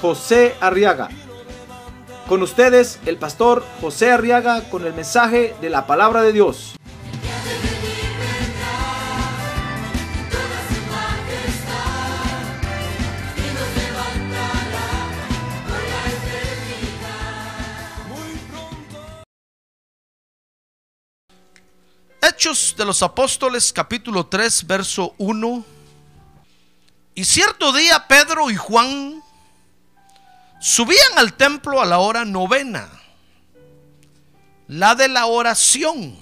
José Arriaga. Con ustedes, el pastor José Arriaga con el mensaje de la palabra de Dios. Hechos de los Apóstoles capítulo 3 verso 1. Y cierto día Pedro y Juan subían al templo a la hora novena, la de la oración.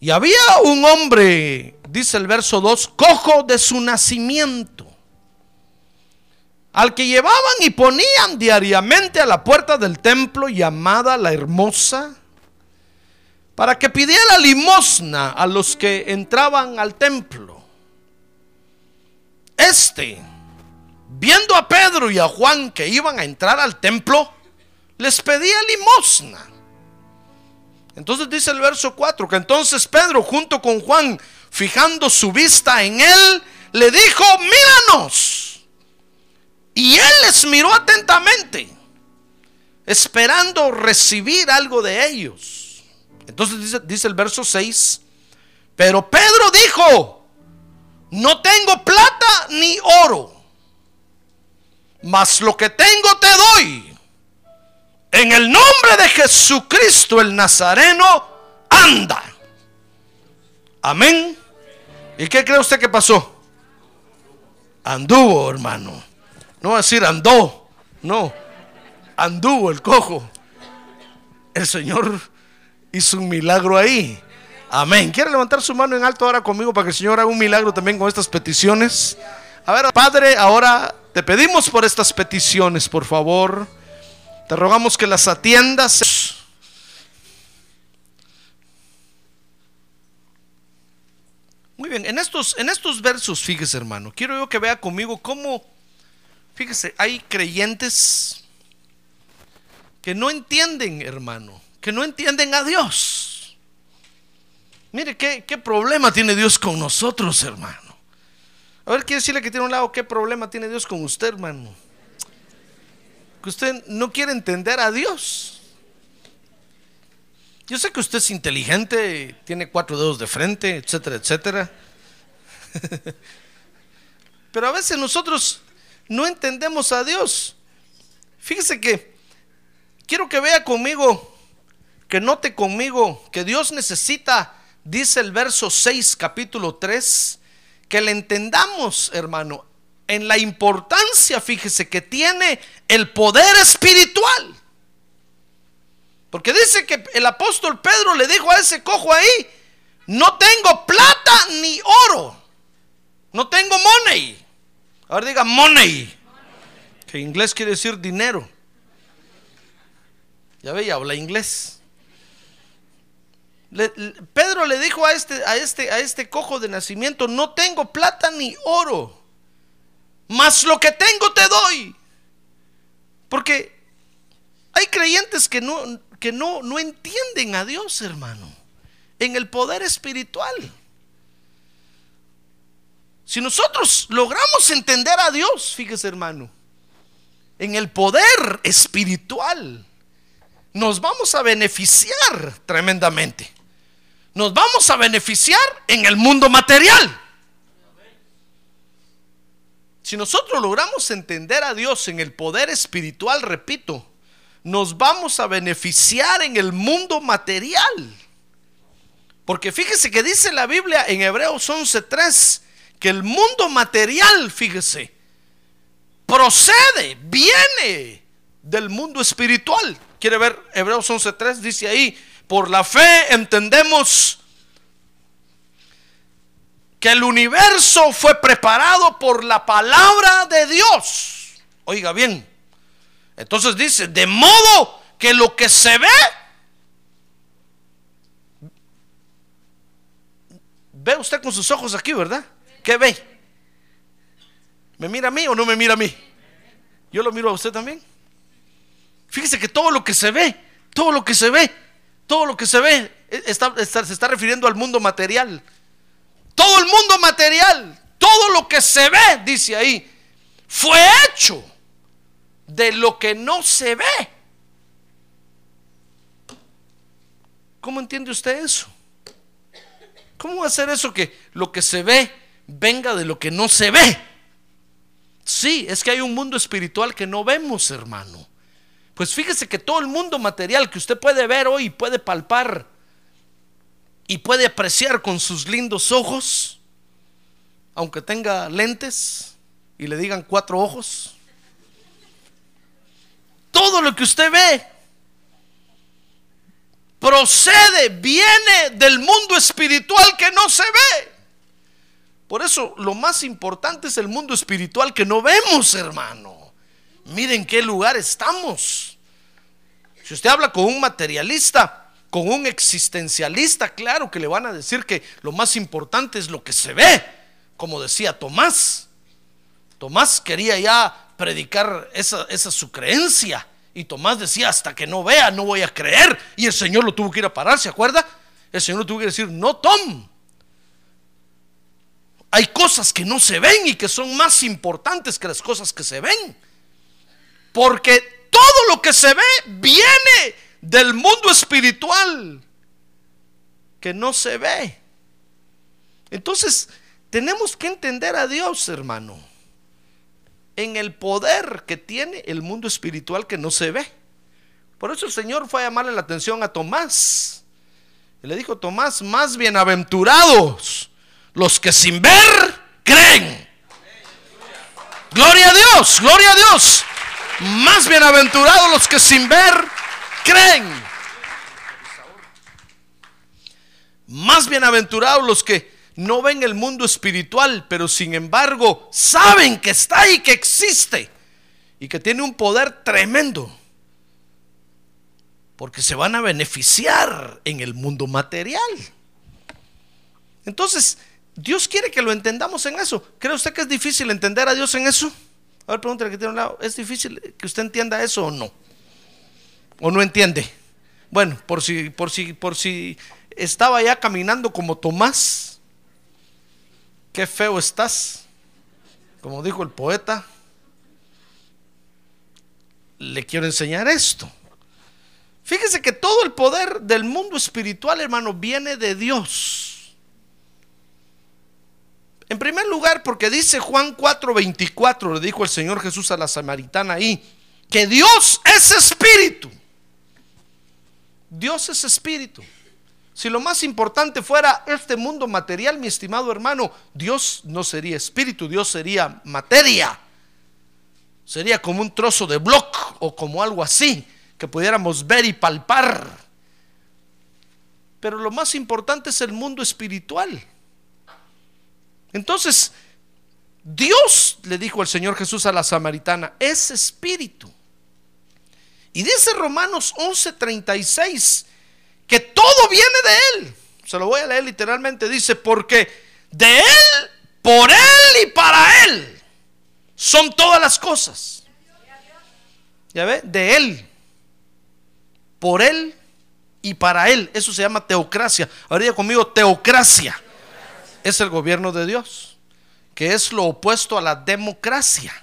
Y había un hombre, dice el verso 2, cojo de su nacimiento, al que llevaban y ponían diariamente a la puerta del templo llamada la hermosa, para que pidiera limosna a los que entraban al templo. Este, viendo a Pedro y a Juan que iban a entrar al templo, les pedía limosna. Entonces dice el verso 4 que entonces Pedro junto con Juan, fijando su vista en él, le dijo, míranos. Y él les miró atentamente, esperando recibir algo de ellos. Entonces dice, dice el verso 6, pero Pedro dijo, no tengo plata ni oro, mas lo que tengo te doy. En el nombre de Jesucristo el Nazareno, anda. Amén. ¿Y qué cree usted que pasó? Anduvo, hermano. No va a decir andó. No. Anduvo el cojo. El Señor hizo un milagro ahí. Amén. ¿Quiere levantar su mano en alto ahora conmigo para que el Señor haga un milagro también con estas peticiones? A ver, Padre, ahora te pedimos por estas peticiones, por favor. Te rogamos que las atiendas. Muy bien, en estos, en estos versos, fíjese hermano, quiero yo que vea conmigo cómo, fíjese, hay creyentes que no entienden, hermano, que no entienden a Dios. Mire qué, qué problema tiene Dios con nosotros, hermano. A ver, quiere decirle que tiene un lado, ¿qué problema tiene Dios con usted, hermano? Que usted no quiere entender a Dios. Yo sé que usted es inteligente, tiene cuatro dedos de frente, etcétera, etcétera. Pero a veces nosotros no entendemos a Dios. Fíjese que quiero que vea conmigo, que note conmigo que Dios necesita, dice el verso 6, capítulo 3, que le entendamos, hermano, en la importancia, fíjese, que tiene el poder espiritual. Porque dice que el apóstol Pedro le dijo a ese cojo ahí, no tengo plata ni oro, no tengo money. Ahora diga money, que en inglés quiere decir dinero. Ya veía, habla inglés. Pedro le dijo a este, a, este, a este cojo de nacimiento, no tengo plata ni oro, mas lo que tengo te doy. Porque hay creyentes que no, que no, no entienden a Dios, hermano, en el poder espiritual. Si nosotros logramos entender a Dios, fíjese hermano, en el poder espiritual, nos vamos a beneficiar tremendamente. Nos vamos a beneficiar en el mundo material. Si nosotros logramos entender a Dios en el poder espiritual, repito, nos vamos a beneficiar en el mundo material. Porque fíjese que dice la Biblia en Hebreos 11:3 que el mundo material, fíjese, procede, viene del mundo espiritual. ¿Quiere ver Hebreos 11:3? Dice ahí, por la fe entendemos que el universo fue preparado por la palabra de Dios. Oiga bien, Entonces dice, de modo que lo que se ve, ve usted con sus ojos aquí, ¿verdad? ¿Qué ve? ¿Me mira a mí o no me mira a mí? Yo lo miro a usted también. Fíjese que todo lo que se ve, todo lo que se ve, todo lo que se ve, está- está- se está refiriendo al mundo material. Todo el mundo material, todo lo que se ve, dice ahí, fue hecho de lo que no se ve. ¿Cómo entiende usted eso? ¿Cómo va a ser eso que lo que se ve venga de lo que no se ve? Sí, es que hay un mundo espiritual que no vemos, hermano. Pues fíjese que todo el mundo material que usted puede ver hoy, puede palpar y puede apreciar con sus lindos ojos, aunque tenga lentes y le digan cuatro ojos. Todo lo que usted ve procede, viene del mundo espiritual que no se ve. Por eso lo más importante es el mundo espiritual que no vemos, hermano. Miren qué lugar estamos. Si usted habla con un materialista, con un existencialista, claro que le van a decir que lo más importante es lo que se ve, como decía Tomás. Tomás quería ya predicar esa, esa su creencia. Y Tomás decía, hasta que no vea, no voy a creer. Y el Señor lo tuvo que ir a parar, ¿se acuerda? El Señor lo tuvo que decir, no, Tom. Hay cosas que no se ven y que son más importantes que las cosas que se ven. Porque todo lo que se ve viene del mundo espiritual que no se ve. Entonces, tenemos que entender a Dios, hermano, en el poder que tiene el mundo espiritual que no se ve. Por eso el Señor fue a llamarle la atención a Tomás. Y le dijo, Tomás, más bienaventurados los que sin ver creen. Gloria a Dios, gloria a Dios. Más bienaventurados los que sin ver creen. Más bienaventurados los que no ven el mundo espiritual, pero sin embargo saben que está ahí, que existe y que tiene un poder tremendo. Porque se van a beneficiar en el mundo material. Entonces, Dios quiere que lo entendamos en eso. ¿Cree usted que es difícil entender a Dios en eso? A ver, pregúntale que tiene un lado. ¿Es difícil que usted entienda eso o no? ¿O no entiende? Bueno, por si, por si, por si estaba ya caminando como Tomás. Qué feo estás. Como dijo el poeta. Le quiero enseñar esto. Fíjese que todo el poder del mundo espiritual, hermano, viene de Dios. En primer lugar, porque dice Juan 4:24, le dijo el Señor Jesús a la samaritana ahí, que Dios es espíritu. Dios es espíritu. Si lo más importante fuera este mundo material, mi estimado hermano, Dios no sería espíritu, Dios sería materia. Sería como un trozo de bloc o como algo así que pudiéramos ver y palpar. Pero lo más importante es el mundo espiritual. Entonces, Dios, le dijo el Señor Jesús a la samaritana, es espíritu. Y dice Romanos 11:36 que todo viene de Él. Se lo voy a leer literalmente. Dice, porque de Él, por Él y para Él son todas las cosas. ¿Ya ve? De Él, por Él y para Él. Eso se llama teocracia. Ahora diga conmigo, teocracia. Es el gobierno de Dios, que es lo opuesto a la democracia.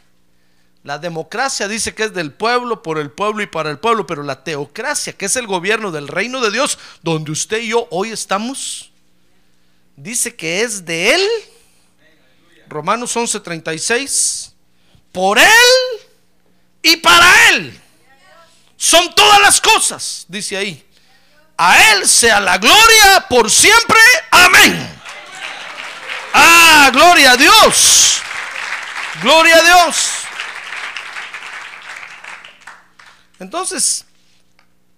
La democracia dice que es del pueblo, por el pueblo y para el pueblo, pero la teocracia, que es el gobierno del reino de Dios, donde usted y yo hoy estamos, dice que es de Él. Romanos 11:36, por Él y para Él. Son todas las cosas, dice ahí. A Él sea la gloria por siempre. Amén. Ah, gloria a Dios. Gloria a Dios. Entonces,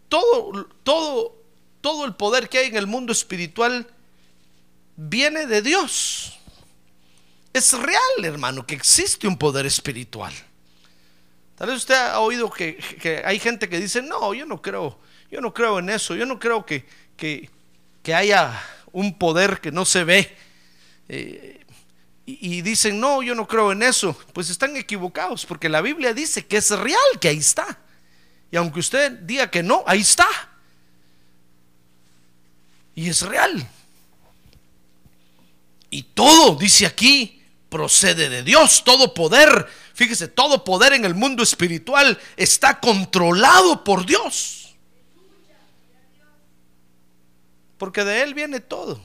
todo, todo, todo el poder que hay en el mundo espiritual viene de Dios. Es real, hermano, que existe un poder espiritual. Tal vez usted ha oído que, hay gente que dice, no, yo no creo, yo no creo en eso, yo no creo que haya un poder que no se ve. Eh, y, y dicen, no, yo no creo en eso. Pues están equivocados, porque la Biblia dice que es real, que ahí está. Y aunque usted diga que no, ahí está. Y es real. Y todo, dice aquí, procede de Dios. Todo poder, fíjese, todo poder en el mundo espiritual está controlado por Dios. Porque de Él viene todo.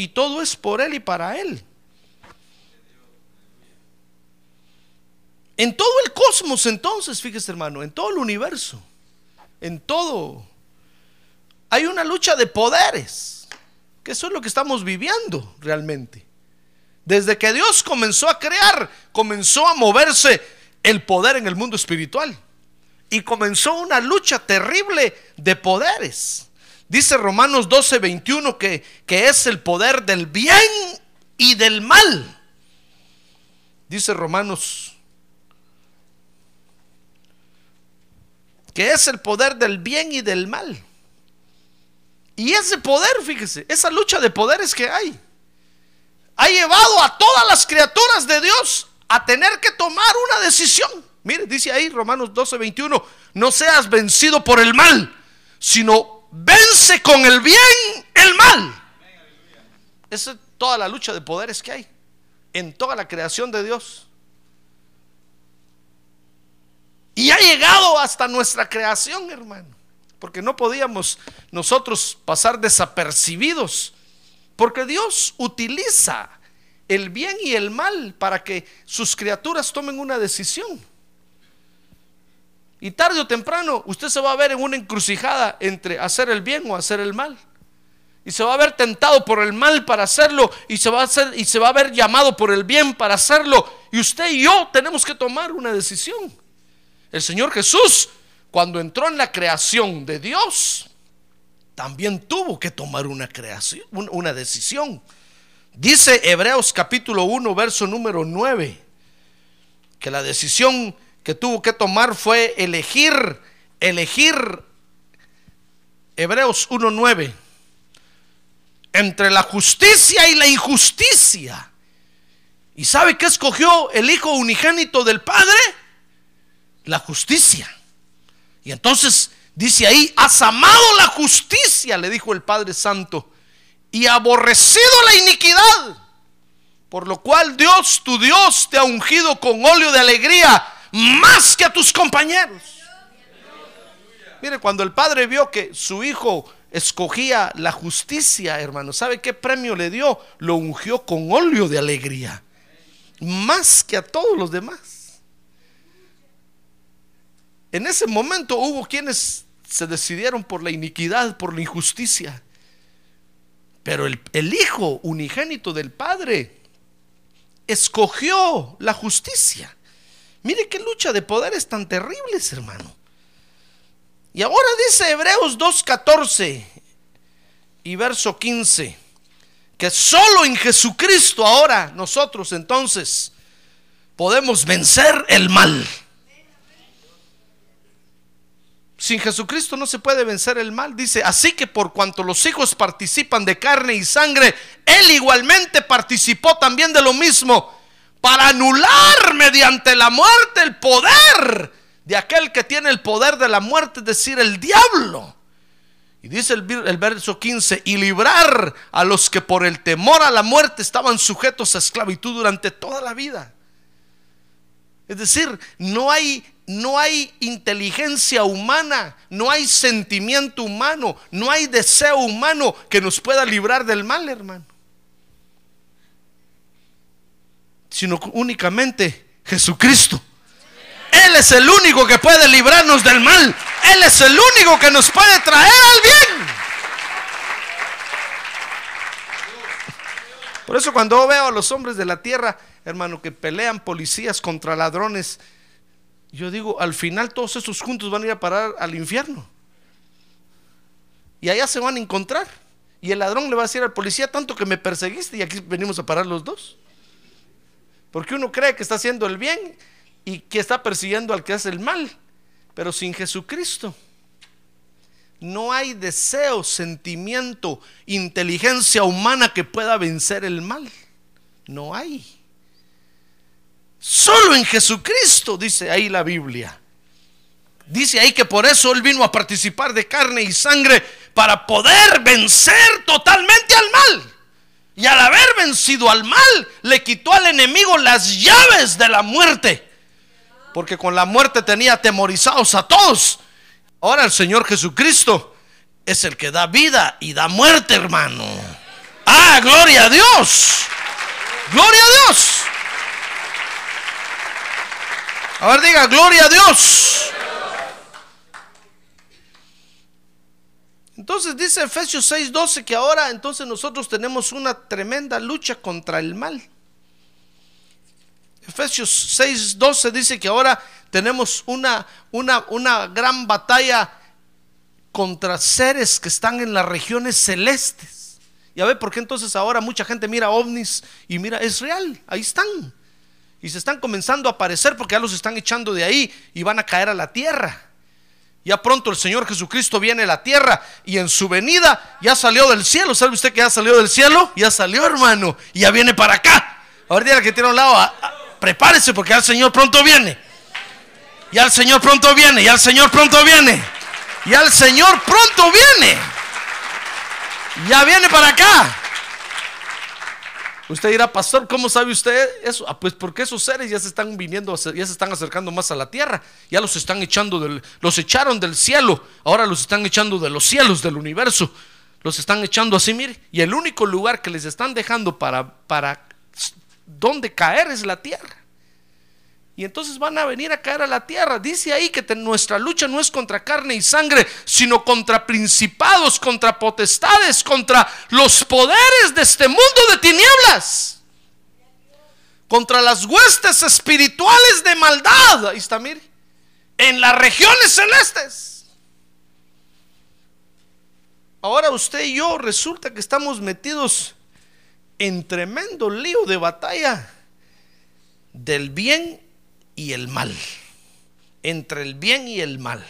Y todo es por Él y para Él. En todo el cosmos entonces, fíjese hermano, en todo el universo, en todo, hay una lucha de poderes, que eso es lo que estamos viviendo realmente. Desde que Dios comenzó a crear, comenzó a moverse el poder en el mundo espiritual. Y comenzó una lucha terrible de poderes. Dice Romanos 12, 21 que, que es el poder del bien y del mal. Dice Romanos que es el poder del bien y del mal. Y ese poder, fíjese, esa lucha de poderes que hay, ha llevado a todas las criaturas de Dios a tener que tomar una decisión. Mire, dice ahí Romanos 12, 21, no seas vencido por el mal, sino vence con el bien el mal. Esa es toda la lucha de poderes que hay en toda la creación de Dios. Y ha llegado hasta nuestra creación, hermano. Porque no podíamos nosotros pasar desapercibidos. Porque Dios utiliza el bien y el mal para que sus criaturas tomen una decisión. Y tarde o temprano usted se va a ver en una encrucijada entre hacer el bien o hacer el mal. Y se va a ver tentado por el mal para hacerlo y se va a y se va a ver llamado por el bien para hacerlo. Y usted y yo tenemos que tomar una decisión. El Señor Jesús, cuando entró en la creación de Dios, también tuvo que tomar una creación, una decisión. Dice Hebreos capítulo 1, verso número 9, que la decisión que tuvo que tomar fue elegir, elegir Hebreos 1.9, entre la justicia y la injusticia. ¿Y sabe qué escogió el Hijo unigénito del Padre? la justicia. Y entonces dice ahí, has amado la justicia, le dijo el Padre Santo, y aborrecido la iniquidad. Por lo cual Dios, tu Dios, te ha ungido con óleo de alegría más que a tus compañeros. Mire, cuando el Padre vio que su hijo escogía la justicia, hermano, ¿sabe qué premio le dio? Lo ungió con óleo de alegría, más que a todos los demás. En ese momento hubo quienes se decidieron por la iniquidad, por la injusticia. Pero el, Hijo unigénito del Padre escogió la justicia. Mire qué lucha de poderes tan terribles, hermano. Y ahora dice Hebreos 2.14 y verso 15, que solo en Jesucristo ahora nosotros entonces podemos vencer el mal. Sin Jesucristo no se puede vencer el mal. Dice, así que por cuanto los hijos participan de carne y sangre, Él igualmente participó también de lo mismo, para anular mediante la muerte el poder de aquel que tiene el poder de la muerte, es decir, el diablo. Y dice el, el, verso 15, y librar a los que por el temor a la muerte estaban sujetos a esclavitud durante toda la vida. Es decir, no hay no hay inteligencia humana, no hay sentimiento humano, no hay deseo humano que nos pueda librar del mal, hermano. Sino únicamente Jesucristo. Él es el único que puede librarnos del mal. Él es el único que nos puede traer al bien. Por eso cuando veo a los hombres de la tierra, hermano, que pelean policías contra ladrones, yo digo, al final todos esos juntos van a ir a parar al infierno. Y allá se van a encontrar. Y el ladrón le va a decir al policía, tanto que me perseguiste y aquí venimos a parar los dos. Porque uno cree que está haciendo el bien y que está persiguiendo al que hace el mal, pero sin Jesucristo. No hay deseo, sentimiento, inteligencia humana que pueda vencer el mal. No hay. Solo en Jesucristo, dice ahí la Biblia. Dice ahí que por eso Él vino a participar de carne y sangre para poder vencer totalmente al mal. Y al haber vencido al mal, le quitó al enemigo las llaves de la muerte. Porque con la muerte tenía atemorizados a todos. Ahora el Señor Jesucristo es el que da vida y da muerte, hermano. Ah, gloria a Dios. Gloria a Dios. A ver, diga, gloria a Dios. Entonces dice Efesios 6:12 que ahora entonces nosotros tenemos una tremenda lucha contra el mal. Efesios 6:12 dice que ahora tenemos una, una, una gran batalla contra seres que están en las regiones celestes. Y a ver, ¿por qué entonces ahora mucha gente mira ovnis y mira, es real, ahí están. Y se están comenzando a aparecer porque ya los están echando de ahí y van a caer a la tierra. Ya pronto el Señor Jesucristo viene a la tierra y en su venida ya salió del cielo. ¿Sabe usted que ya salió del cielo? Ya salió, hermano. Y ya viene para acá. Ahora que tiene a un lado, prepárese porque ya el Señor pronto viene. Ya el Señor pronto viene, ya el Señor pronto viene. Ya el Señor pronto viene. Ya viene para acá. Usted dirá, pastor, ¿cómo sabe usted eso? Ah, pues porque esos seres ya se están viniendo, ya se están acercando más a la tierra. Ya los están echando del, los echaron del cielo. Ahora los están echando de los cielos del universo. Los están echando así, mire. Y el único lugar que les están dejando para, para donde caer es la tierra. Y entonces van a venir a caer a la tierra. Dice ahí que nuestra lucha no es contra carne y sangre, sino contra principados, contra potestades, contra los poderes de este mundo de tinieblas. Contra las huestes espirituales de maldad. Ahí está, mire. En las regiones celestes. Ahora usted y yo resulta que estamos metidos en tremendo lío de batalla del bien y el mal. Entre el bien y el mal.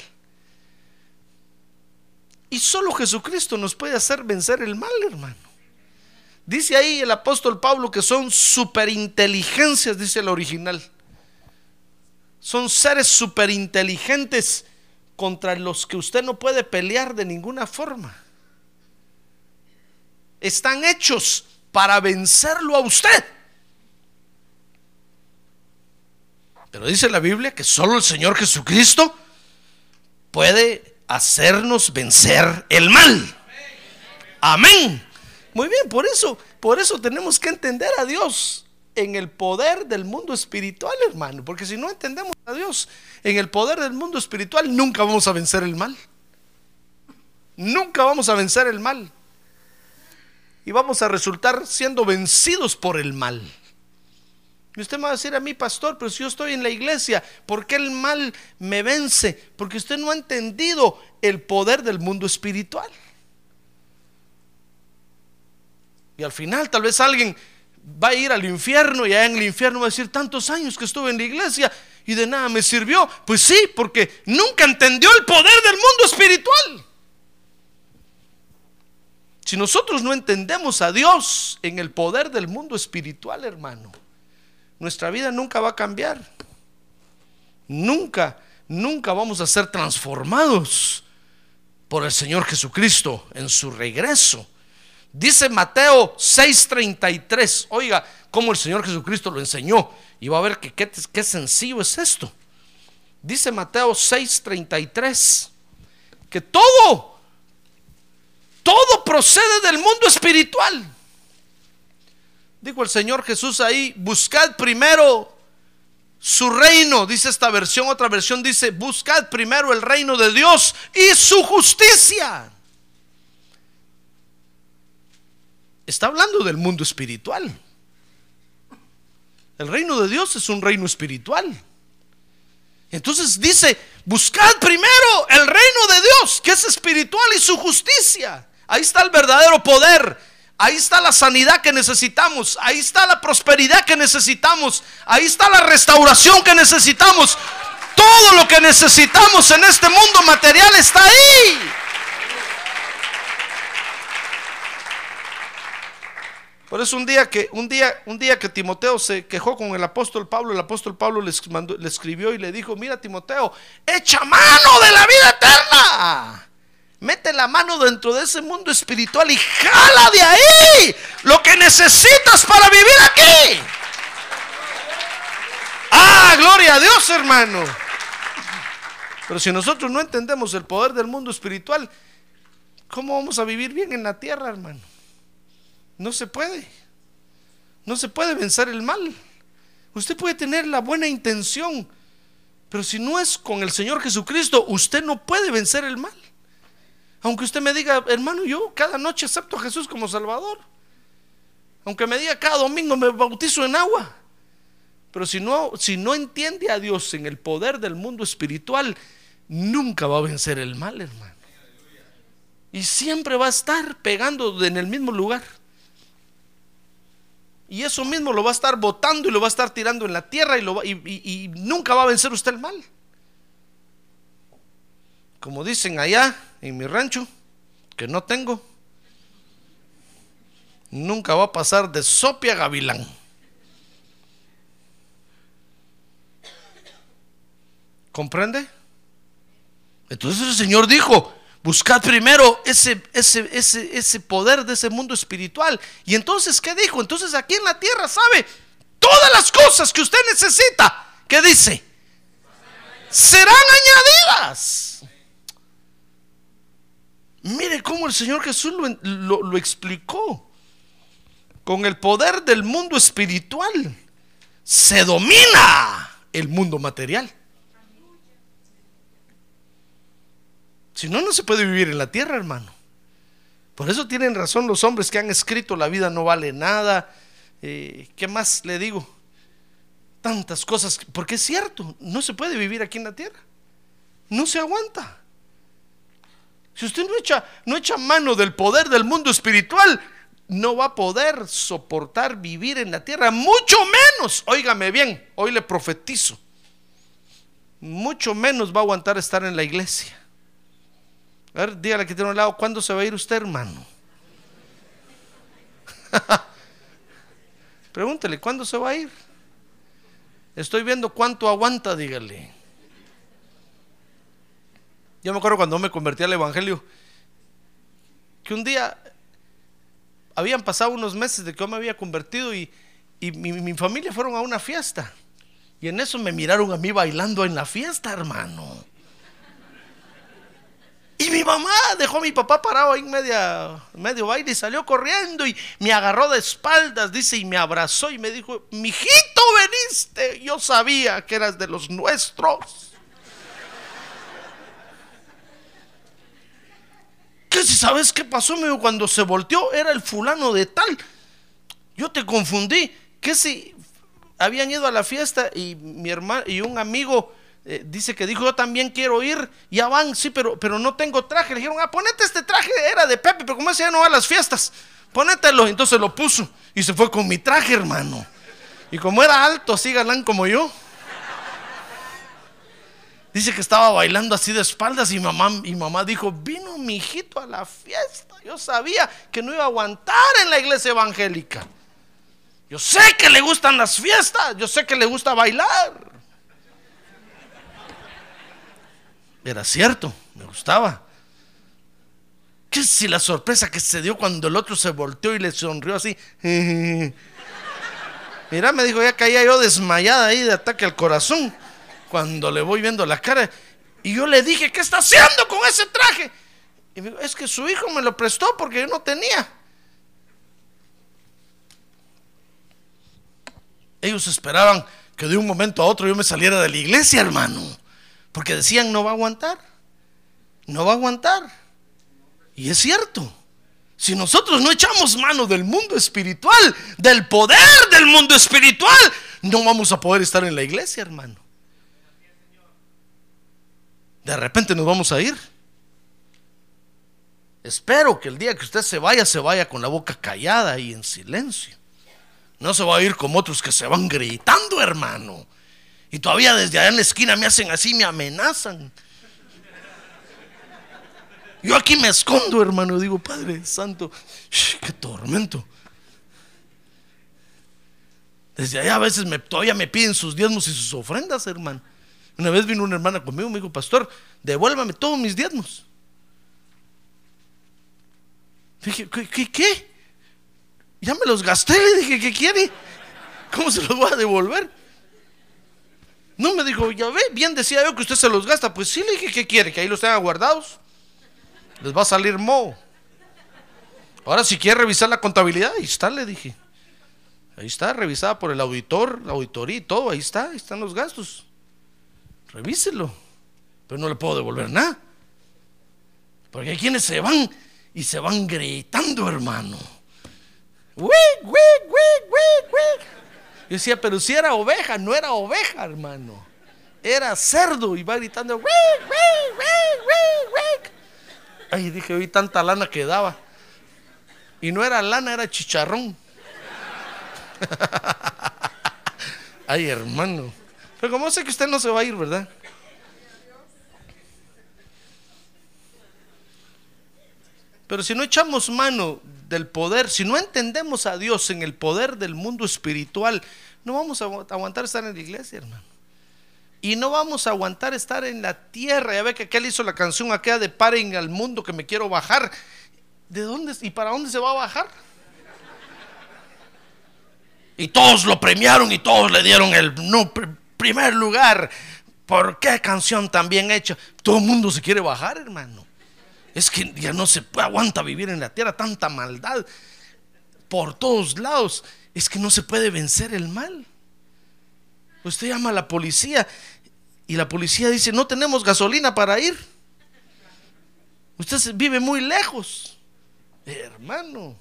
Y solo Jesucristo nos puede hacer vencer el mal, hermano. Dice ahí el apóstol Pablo que son superinteligencias, dice el original. Son seres superinteligentes contra los que usted no puede pelear de ninguna forma. Están hechos para vencerlo a usted. Pero dice la Biblia que solo el Señor Jesucristo puede hacernos vencer el mal. Amén. Muy bien, por eso, por eso tenemos que entender a Dios en el poder del mundo espiritual, hermano, porque si no entendemos a Dios en el poder del mundo espiritual, nunca vamos a vencer el mal. Nunca vamos a vencer el mal. Y vamos a resultar siendo vencidos por el mal. Y usted me va a decir a mí, pastor, pero si yo estoy en la iglesia, ¿por qué el mal me vence? Porque usted no ha entendido el poder del mundo espiritual. Y al final tal vez alguien va a ir al infierno y allá en el infierno va a decir tantos años que estuve en la iglesia y de nada me sirvió. Pues sí, porque nunca entendió el poder del mundo espiritual. Si nosotros no entendemos a Dios en el poder del mundo espiritual, hermano, nuestra vida nunca va a cambiar. Nunca, nunca vamos a ser transformados por el Señor Jesucristo en su regreso. Dice Mateo 6:33. Oiga, cómo el Señor Jesucristo lo enseñó. Y va a ver que qué sencillo es esto. Dice Mateo 6:33 que todo, todo procede del mundo espiritual. Dijo el Señor Jesús ahí, buscad primero su reino, dice esta versión, otra versión dice, buscad primero el reino de Dios y su justicia. Está hablando del mundo espiritual. El reino de Dios es un reino espiritual. Entonces dice, buscad primero el reino de Dios, que es espiritual, y su justicia. Ahí está el verdadero poder Ahí está la sanidad que necesitamos. Ahí está la prosperidad que necesitamos. Ahí está la restauración que necesitamos. Todo lo que necesitamos en este mundo material está ahí. Por eso un día que un día un día que Timoteo se quejó con el apóstol Pablo, el apóstol Pablo le, escribió y le dijo, "Mira Timoteo, echa mano de la vida eterna. Mete la mano dentro de ese mundo espiritual y jala de ahí lo que necesitas para vivir aquí." Ah, gloria a Dios, hermano. Pero si nosotros no entendemos el poder del mundo espiritual, ¿cómo vamos a vivir bien en la tierra, hermano? No se puede. No se puede vencer el mal. Usted puede tener la buena intención, pero si no es con el Señor Jesucristo, usted no puede vencer el mal. Aunque usted me diga, hermano, yo cada noche acepto a Jesús como Salvador. Aunque me diga cada domingo me bautizo en agua. Pero si no, si no entiende a Dios en el poder del mundo espiritual, nunca va a vencer el mal, hermano. Y siempre va a estar pegando en el mismo lugar. Y eso mismo lo va a estar botando y lo va a estar tirando en la tierra y, lo va- y- y- y nunca va a vencer usted el mal. Como dicen allá en mi rancho, que no tengo, nunca va a pasar de sopia gavilán. ¿Comprende? Entonces el Señor dijo, buscad primero ese, ese, ese, ese poder de ese mundo espiritual. Y entonces, ¿qué dijo? Entonces aquí en la tierra, ¿sabe? Todas las cosas que usted necesita, ¿qué dice? Serán añadidas. Mire cómo el Señor Jesús lo, lo- explicó. Con el poder del mundo espiritual se domina el mundo material. Si no, no se puede vivir en la tierra, hermano. Por eso tienen razón los hombres que han escrito la vida no vale nada. Eh, ¿Qué más le digo? Tantas cosas. Porque es cierto, no se puede vivir aquí en la tierra. No se aguanta. Si usted no echa, no echa mano del poder del mundo espiritual, no va a poder soportar vivir en la tierra. Mucho menos, óigame bien, hoy le profetizo. Mucho menos va a aguantar estar en la iglesia. A ver, dígale que tiene un lado, ¿cuándo se va a ir usted, hermano? Pregúntele, ¿cuándo se va a ir? Estoy viendo cuánto aguanta, dígale. Yo me acuerdo cuando me convertí al Evangelio, que un día habían pasado unos meses de que yo me había convertido y, y mi, mi familia fueron a una fiesta. Y en eso me miraron a mí bailando en la fiesta, hermano. Y mi mamá dejó a mi papá parado ahí en media, medio baile y salió corriendo y me agarró de espaldas, dice, y me abrazó y me dijo, mijito, veniste. Yo sabía que eras de los nuestros. ¿Qué si sabes qué pasó, amigo? Cuando se volteó era el fulano de tal. Yo te confundí. ¿Qué si habían ido a la fiesta y mi hermano y un amigo eh, dice que dijo yo también quiero ir, ya van, sí, pero, pero no tengo traje. Le dijeron, ah, ponete este traje, era de Pepe, pero como ese ya no va a las fiestas, ponételo. Entonces lo puso y se fue con mi traje, hermano. Y como era alto, así galán como yo, dice que estaba bailando así de espaldas y mamá, y mamá dijo, vino mi hijito a la fiesta. Yo sabía que no iba a aguantar en la iglesia evangélica. Yo sé que le gustan las fiestas, yo sé que le gusta bailar. Era cierto, me gustaba. ¿Qué si la sorpresa que se dio cuando el otro se volteó y le sonrió así? Mira, me dijo, ya caía yo desmayada ahí de ataque al corazón. Cuando le voy viendo la cara. Y yo le dije, ¿qué está haciendo con ese traje? Y me dijo, es que su hijo me lo prestó porque yo no tenía. Ellos esperaban que de un momento a otro yo me saliera de la iglesia, hermano. Porque decían, no va a aguantar. No va a aguantar. Y es cierto. Si nosotros no echamos mano del mundo espiritual, del poder del mundo espiritual, no vamos a poder estar en la iglesia, hermano. De repente nos vamos a ir. Espero que el día que usted se vaya, se vaya con la boca callada y en silencio. No se va a ir como otros que se van gritando, hermano. Y todavía desde allá en la esquina me hacen así, me amenazan. Yo aquí me escondo, hermano. Digo, Padre Santo, qué tormento. Desde allá a veces me, todavía me piden sus diezmos y sus ofrendas, hermano. Una vez vino una hermana conmigo, me dijo, pastor, devuélvame todos mis diezmos. Dije, ¿qué? ¿qué? Ya me los gasté, le dije, ¿qué quiere? ¿Cómo se los voy a devolver? No me dijo, ya ve, bien decía yo que usted se los gasta. Pues sí, le dije, ¿qué quiere? ¿Que ahí los tenga guardados? Les va a salir mo. Ahora, si quiere revisar la contabilidad, ahí está, le dije. Ahí está, revisada por el auditor, la auditoría y todo, ahí está, ahí están los gastos. Revíselo. Pero no le puedo devolver nada. Porque hay quienes se van y se van gritando, hermano. Yo decía, pero si era oveja, no era oveja, hermano. Era cerdo y va gritando. Ay, dije, oí tanta lana que daba. Y no era lana, era chicharrón. Ay, hermano. Pero como sé que usted no se va a ir, ¿verdad? Pero si no echamos mano del poder, si no entendemos a Dios en el poder del mundo espiritual, no vamos a aguantar estar en la iglesia, hermano. Y no vamos a aguantar estar en la tierra. Ya ve que aquel hizo la canción aquella de paren al mundo que me quiero bajar. ¿De dónde y para dónde se va a bajar? Y todos lo premiaron y todos le dieron el primer lugar. ¿Por qué canción tan bien hecha? Todo el mundo se quiere bajar, hermano. Es que ya no se aguanta vivir en la tierra tanta maldad por todos lados. Es que no se puede vencer el mal. Usted llama a la policía y la policía dice, no tenemos gasolina para ir. Usted vive muy lejos. Hermano.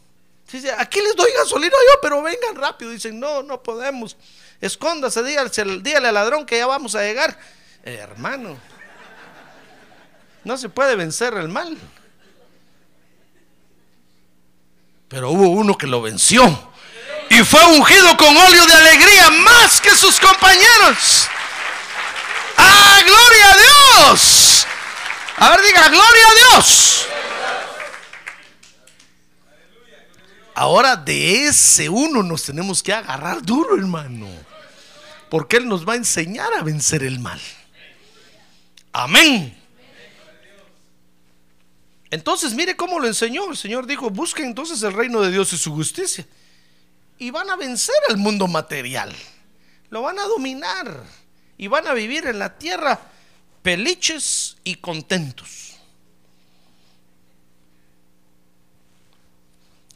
Aquí les doy gasolina yo, pero vengan rápido. Dicen, no, no podemos. Escóndase, dígale, dígale al ladrón que ya vamos a llegar. hermano. No se puede vencer el mal. Pero hubo uno que lo venció. Y fue ungido con óleo de alegría más que sus compañeros. ¡Ah, gloria a Dios! A ver, diga, gloria a Dios. Ahora de ese uno nos tenemos que agarrar duro, hermano. Porque Él nos va a enseñar a vencer el mal. Amén. Entonces, mire cómo lo enseñó. El Señor dijo, busquen entonces el reino de Dios y su justicia. Y van a vencer al mundo material. Lo van a dominar. Y van a vivir en la tierra felices y contentos.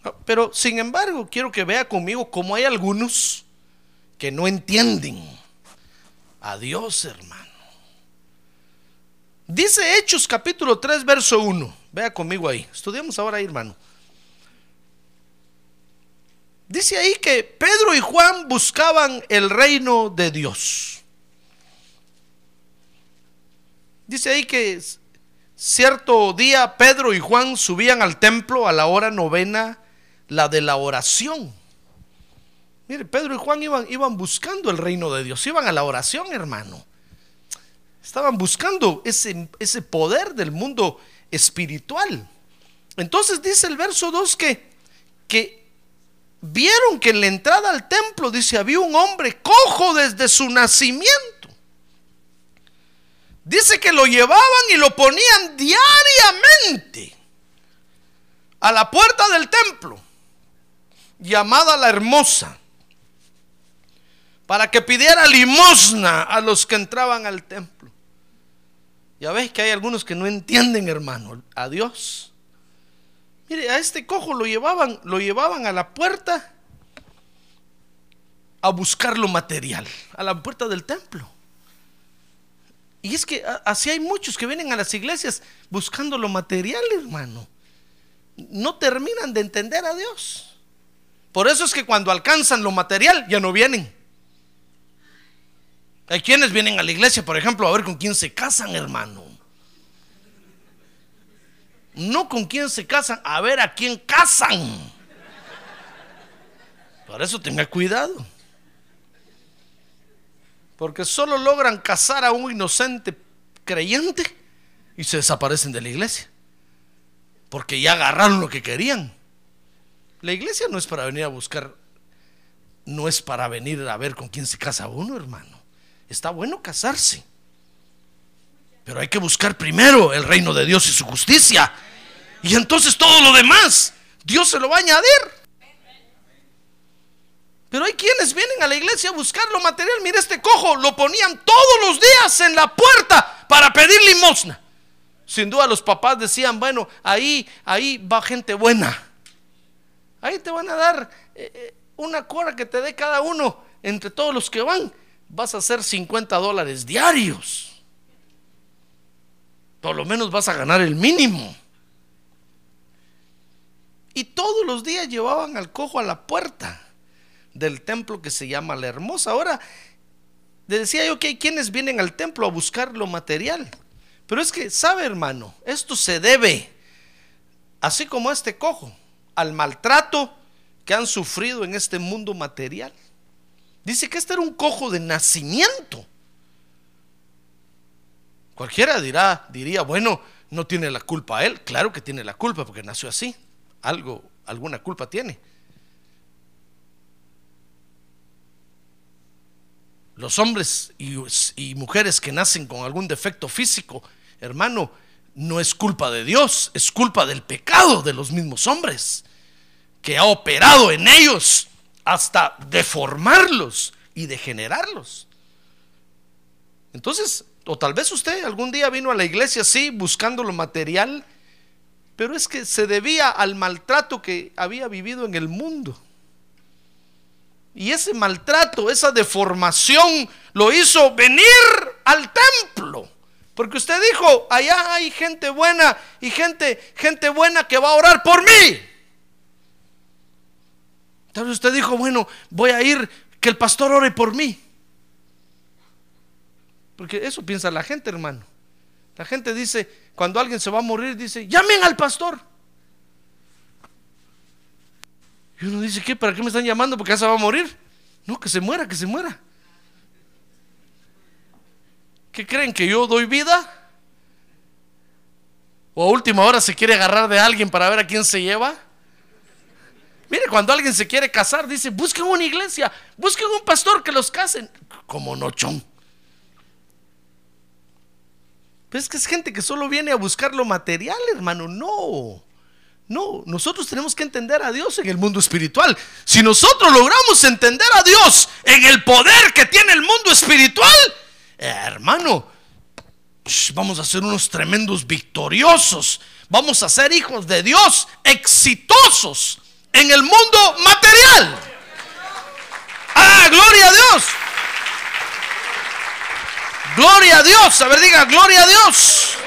Ah, pero, sin embargo, quiero que vea conmigo cómo hay algunos que no entienden a Dios, hermano. Dice Hechos capítulo 3, verso 1. Vea conmigo ahí. Estudiamos ahora hermano. Dice ahí que Pedro y Juan buscaban el reino de Dios. Dice ahí que cierto día Pedro y Juan subían al templo a la hora novena, la de la oración. Mire, Pedro y Juan iban, iban buscando el reino de Dios, iban a la oración, hermano. Estaban buscando ese, ese poder del mundo espiritual. Entonces dice el verso 2 que, que vieron que en la entrada al templo, dice, había un hombre cojo desde su nacimiento. Dice que lo llevaban y lo ponían diariamente a la puerta del templo, llamada la hermosa, para que pidiera limosna a los que entraban al templo. Ya ves que hay algunos que no entienden, hermano, a Dios. Mire, a este cojo lo llevaban, lo llevaban a la puerta a buscar lo material, a la puerta del templo. Y es que así hay muchos que vienen a las iglesias buscando lo material, hermano. No terminan de entender a Dios. Por eso es que cuando alcanzan lo material ya no vienen. Hay quienes vienen a la iglesia, por ejemplo, a ver con quién se casan, hermano. No con quién se casan, a ver a quién casan. Por eso tenga cuidado. Porque solo logran casar a un inocente creyente y se desaparecen de la iglesia. Porque ya agarraron lo que querían. La iglesia no es para venir a buscar, no es para venir a ver con quién se casa uno, hermano. Está bueno casarse. Pero hay que buscar primero el reino de Dios y su justicia. Y entonces todo lo demás, Dios se lo va a añadir. Pero hay quienes vienen a la iglesia a buscar lo material. Mira este cojo, lo ponían todos los días en la puerta para pedir limosna. Sin duda los papás decían, bueno, ahí, ahí va gente buena. Ahí te van a dar eh, eh, una cora que te dé cada uno entre todos los que van. Vas a hacer 50 dólares diarios. Por lo menos vas a ganar el mínimo. Y todos los días llevaban al cojo a la puerta del templo que se llama La Hermosa. Ahora, decía yo que hay quienes vienen al templo a buscar lo material. Pero es que, ¿sabe hermano? Esto se debe, así como a este cojo, al maltrato que han sufrido en este mundo material. Dice que este era un cojo de nacimiento. Cualquiera dirá, diría, bueno, no tiene la culpa él. Claro que tiene la culpa porque nació así. Algo, alguna culpa tiene. Los hombres y, mujeres que nacen con algún defecto físico, hermano, no es culpa de Dios, es culpa del pecado de los mismos hombres, que ha operado en ellos hasta deformarlos y degenerarlos. Entonces, o tal vez usted algún día vino a la iglesia así, buscando lo material, pero es que se debía al maltrato que había vivido en el mundo. Y ese maltrato, esa deformación, lo hizo venir al templo. Porque usted dijo, allá hay gente buena y gente, gente buena que va a orar por mí. Entonces usted dijo, bueno, voy a ir, que el pastor ore por mí. Porque eso piensa la gente, hermano. La gente dice, cuando alguien se va a morir, dice, llamen al pastor. Y uno dice, ¿qué? ¿Para qué me están llamando? Porque ya se va a morir. No, que se muera, que se muera. ¿Qué creen? ¿Que yo doy vida? ¿O a última hora se quiere agarrar de alguien para ver a quién se lleva? Mire, cuando alguien se quiere casar, dice, busquen una iglesia, busquen un pastor que los casen. Como nochón. Pero es que es gente que solo viene a buscar lo material, hermano. No. No, nosotros tenemos que entender a Dios en el mundo espiritual. Si nosotros logramos entender a Dios en el poder que tiene el mundo espiritual, eh, hermano, vamos a ser unos tremendos victoriosos. Vamos a ser hijos de Dios exitosos en el mundo material. Ah, gloria a Dios. Gloria a Dios. A ver, diga, gloria a Dios.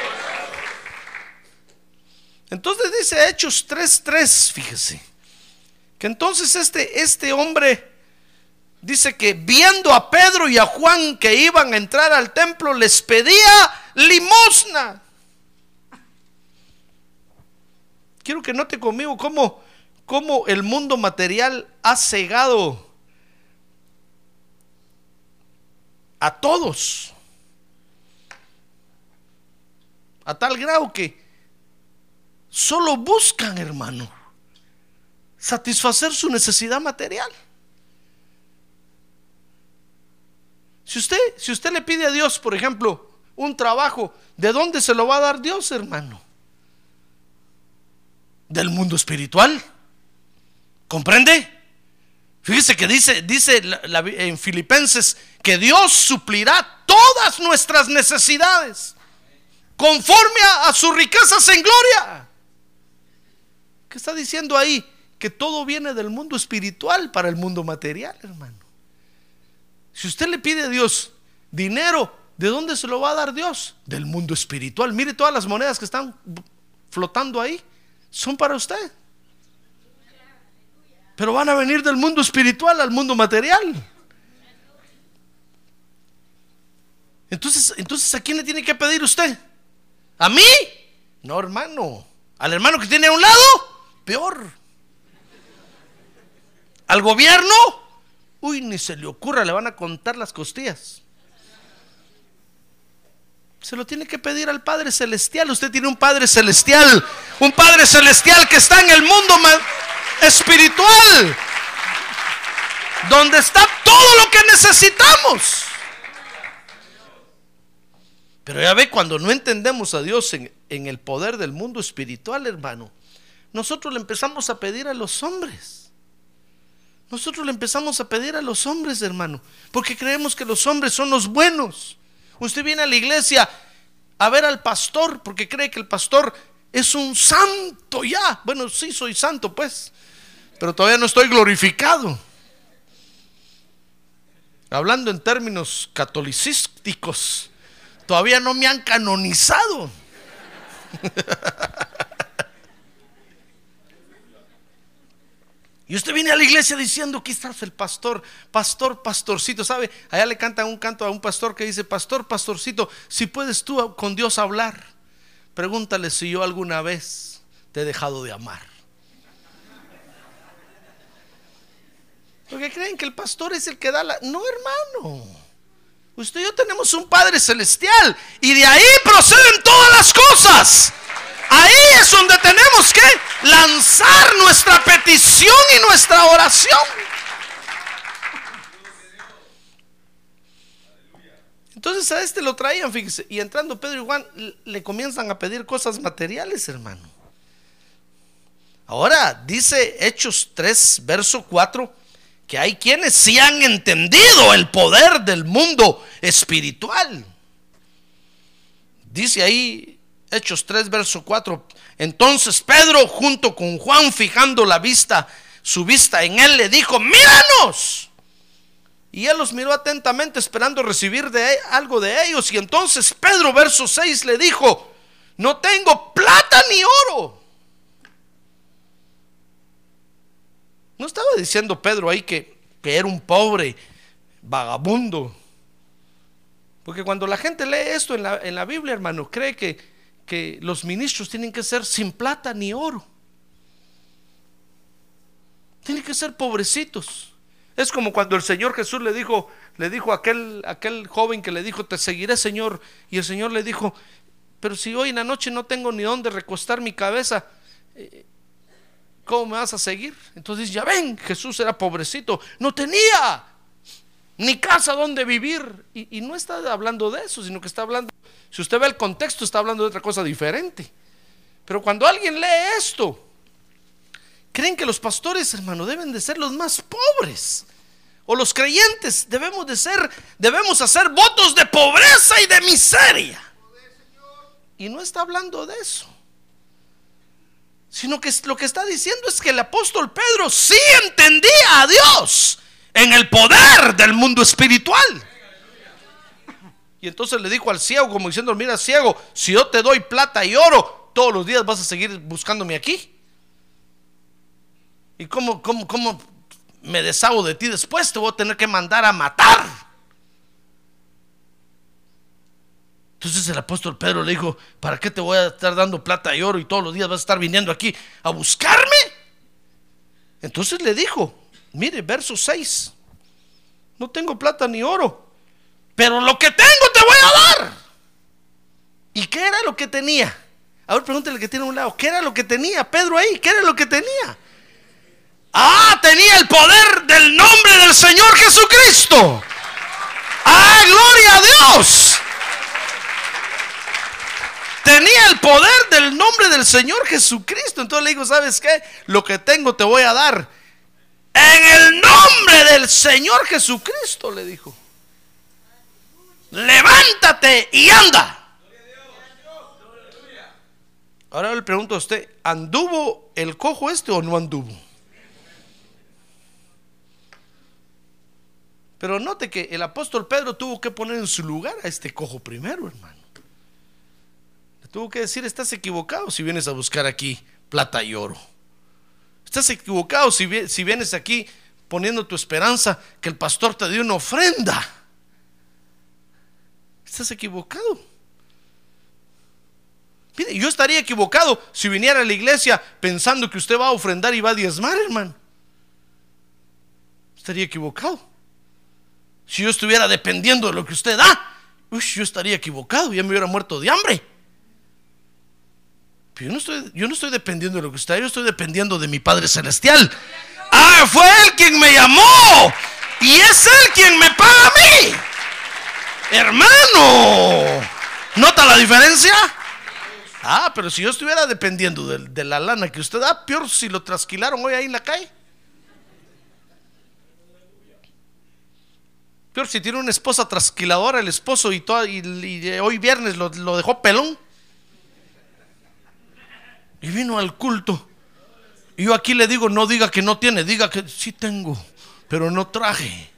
Entonces dice Hechos 3:3, fíjese, que entonces este, este hombre dice que viendo a Pedro y a Juan que iban a entrar al templo, les pedía limosna. Quiero que note conmigo cómo, cómo el mundo material ha cegado a todos. A tal grado que solo buscan, hermano, satisfacer su necesidad material. Si usted, si usted le pide a Dios, por ejemplo, un trabajo, ¿de dónde se lo va a dar Dios, hermano? Del mundo espiritual. ¿Comprende? Fíjese que dice, dice en Filipenses que Dios suplirá todas nuestras necesidades conforme a sus riquezas en gloria. ¿Qué está diciendo ahí? Que todo viene del mundo espiritual para el mundo material, hermano. Si usted le pide a Dios dinero, ¿de dónde se lo va a dar Dios? Del mundo espiritual. Mire todas las monedas que están flotando ahí. Son para usted. Pero van a venir del mundo espiritual al mundo material. Entonces, entonces ¿a quién le tiene que pedir usted? ¿A mí? No, hermano. Al hermano que tiene a un lado, peor. Al gobierno, uy, ni se le ocurra, le van a contar las costillas. Se lo tiene que pedir al Padre Celestial. Usted tiene un Padre Celestial. Un Padre Celestial que está en el mundo espiritual. Donde está todo lo que necesitamos. Pero ya ve, cuando no entendemos a Dios en, en el poder del mundo espiritual, hermano, nosotros le empezamos a pedir a los hombres. Nosotros le empezamos a pedir a los hombres, hermano, porque creemos que los hombres son los buenos. Usted viene a la iglesia a ver al pastor porque cree que el pastor es un santo ya. Bueno, sí, soy santo, pues, pero todavía no estoy glorificado. Hablando en términos catolicísticos, todavía no me han canonizado. Y usted viene a la iglesia diciendo, aquí está el pastor, pastor, pastorcito, ¿sabe? Allá le cantan un canto a un pastor que dice, pastor, pastorcito, si puedes tú con Dios hablar, pregúntale si yo alguna vez te he dejado de amar. Porque creen que el pastor es el que da la... No, hermano. Usted y yo tenemos un Padre Celestial y de ahí proceden todas las cosas. Ahí es donde tenemos que lanzar nuestra petición y nuestra oración. Entonces a este lo traían, fíjese, y entrando Pedro y Juan le comienzan a pedir cosas materiales, hermano. Ahora dice Hechos 3, verso 4, que hay quienes sí han entendido el poder del mundo espiritual. Dice ahí Hechos 3, verso 4. Entonces Pedro, junto con Juan, fijando la vista, su vista en él, le dijo: Míranos. Y él los miró atentamente, esperando recibir de e- algo de ellos. Y entonces Pedro, verso 6, le dijo: No tengo plata ni oro. No estaba diciendo Pedro ahí que, que era un pobre vagabundo. Porque cuando la gente lee esto en la, en la Biblia, hermano, cree que, que los ministros tienen que ser sin plata ni oro. Tienen que ser pobrecitos. Es como cuando el Señor Jesús le dijo, le dijo a aquel, aquel joven que le dijo, te seguiré Señor. Y el Señor le dijo, pero si hoy en la noche no tengo ni dónde recostar mi cabeza, eh, ¿cómo me vas a seguir? Entonces ya ven, Jesús era pobrecito, no tenía ni casa donde vivir. Y, y no está hablando de eso, sino que está hablando, si usted ve el contexto, está hablando de otra cosa diferente. Pero cuando alguien lee esto, creen que los pastores, hermano, deben de ser los más pobres. O los creyentes debemos de ser, debemos hacer votos de pobreza y de miseria. Y no está hablando de eso. Sino que lo que está diciendo es que el apóstol Pedro sí entendía a Dios en el poder del mundo espiritual. Y entonces le dijo al ciego, como diciendo, mira ciego, si yo te doy plata y oro, todos los días vas a seguir buscándome aquí. ¿Y cómo, cómo, cómo me deshago de ti después? Te voy a tener que mandar a matar. Entonces el apóstol Pedro le dijo, ¿para qué te voy a estar dando plata y oro y todos los días vas a estar viniendo aquí a buscarme? Entonces le dijo, mire, verso 6, no tengo plata ni oro, pero lo que tengo te voy a dar. ¿Y qué era lo que tenía? A ver, pregúntale que tiene a un lado, ¿qué era lo que tenía Pedro ahí? ¿Qué era lo que tenía? Ah, tenía el poder del nombre del Señor Jesucristo. Ah, gloria a Dios. Tenía el poder del nombre del Señor Jesucristo. Entonces le digo, ¿sabes qué? Lo que tengo te voy a dar. En el nombre del Señor Jesucristo, le dijo. Levántate y anda. Ahora le pregunto a usted, ¿anduvo el cojo este o no anduvo? Pero note que el apóstol Pedro tuvo que poner en su lugar a este cojo primero, hermano. Le tuvo que decir, estás equivocado si vienes a buscar aquí plata y oro. Estás equivocado si, vi- si vienes aquí poniendo tu esperanza que el pastor te dio una ofrenda. Estás equivocado. Mire, yo estaría equivocado si viniera a la iglesia pensando que usted va a ofrendar y va a diezmar, hermano. Estaría equivocado. Si yo estuviera dependiendo de lo que usted da, yo estaría equivocado, ya me hubiera muerto de hambre. Pero yo no estoy, yo no estoy dependiendo de lo que usted da, yo estoy dependiendo de mi Padre Celestial. Ah, fue Él quien me llamó. Y es Él quien me paga a mí. Hermano, ¿nota la diferencia? Ah, pero si yo estuviera dependiendo de, de la lana que usted da, peor si lo trasquilaron hoy ahí en la calle. Si tiene una esposa trasquiladora, el esposo, y, y, hoy viernes lo, lo dejó pelón. Y vino al culto. Y yo aquí le digo, no diga que no tiene, diga que sí tengo, pero no traje.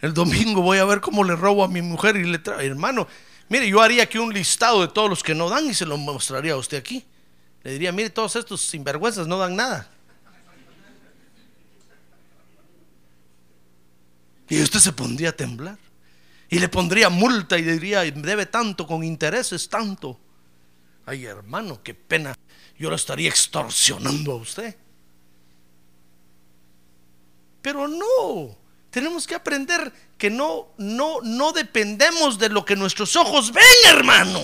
El domingo voy a ver cómo le robo a mi mujer y le trae, hermano. Mire, yo haría aquí un listado de todos los que no dan y se lo mostraría a usted aquí. Le diría, mire, todos estos sinvergüenzas no dan nada. Y usted se pondría a temblar. Y le pondría multa y diría, debe tanto, con intereses tanto. Ay, hermano, qué pena. Yo lo estaría extorsionando a usted. Pero no, tenemos que aprender que no, no, no dependemos de lo que nuestros ojos ven, hermano.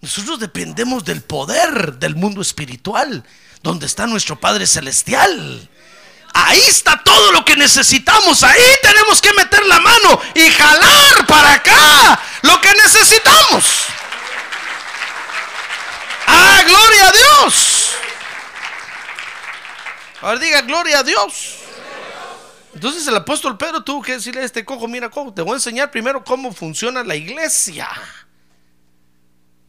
Nosotros dependemos del poder del mundo espiritual, donde está nuestro Padre Celestial. Ahí está todo lo que necesitamos. Ahí tenemos que meter la mano y jalar para acá lo que necesitamos. Ah, gloria a Dios. Ahora diga, gloria a Dios. Entonces el apóstol Pedro tuvo que decirle a este cojo, mira cojo, te voy a enseñar primero cómo funciona la iglesia.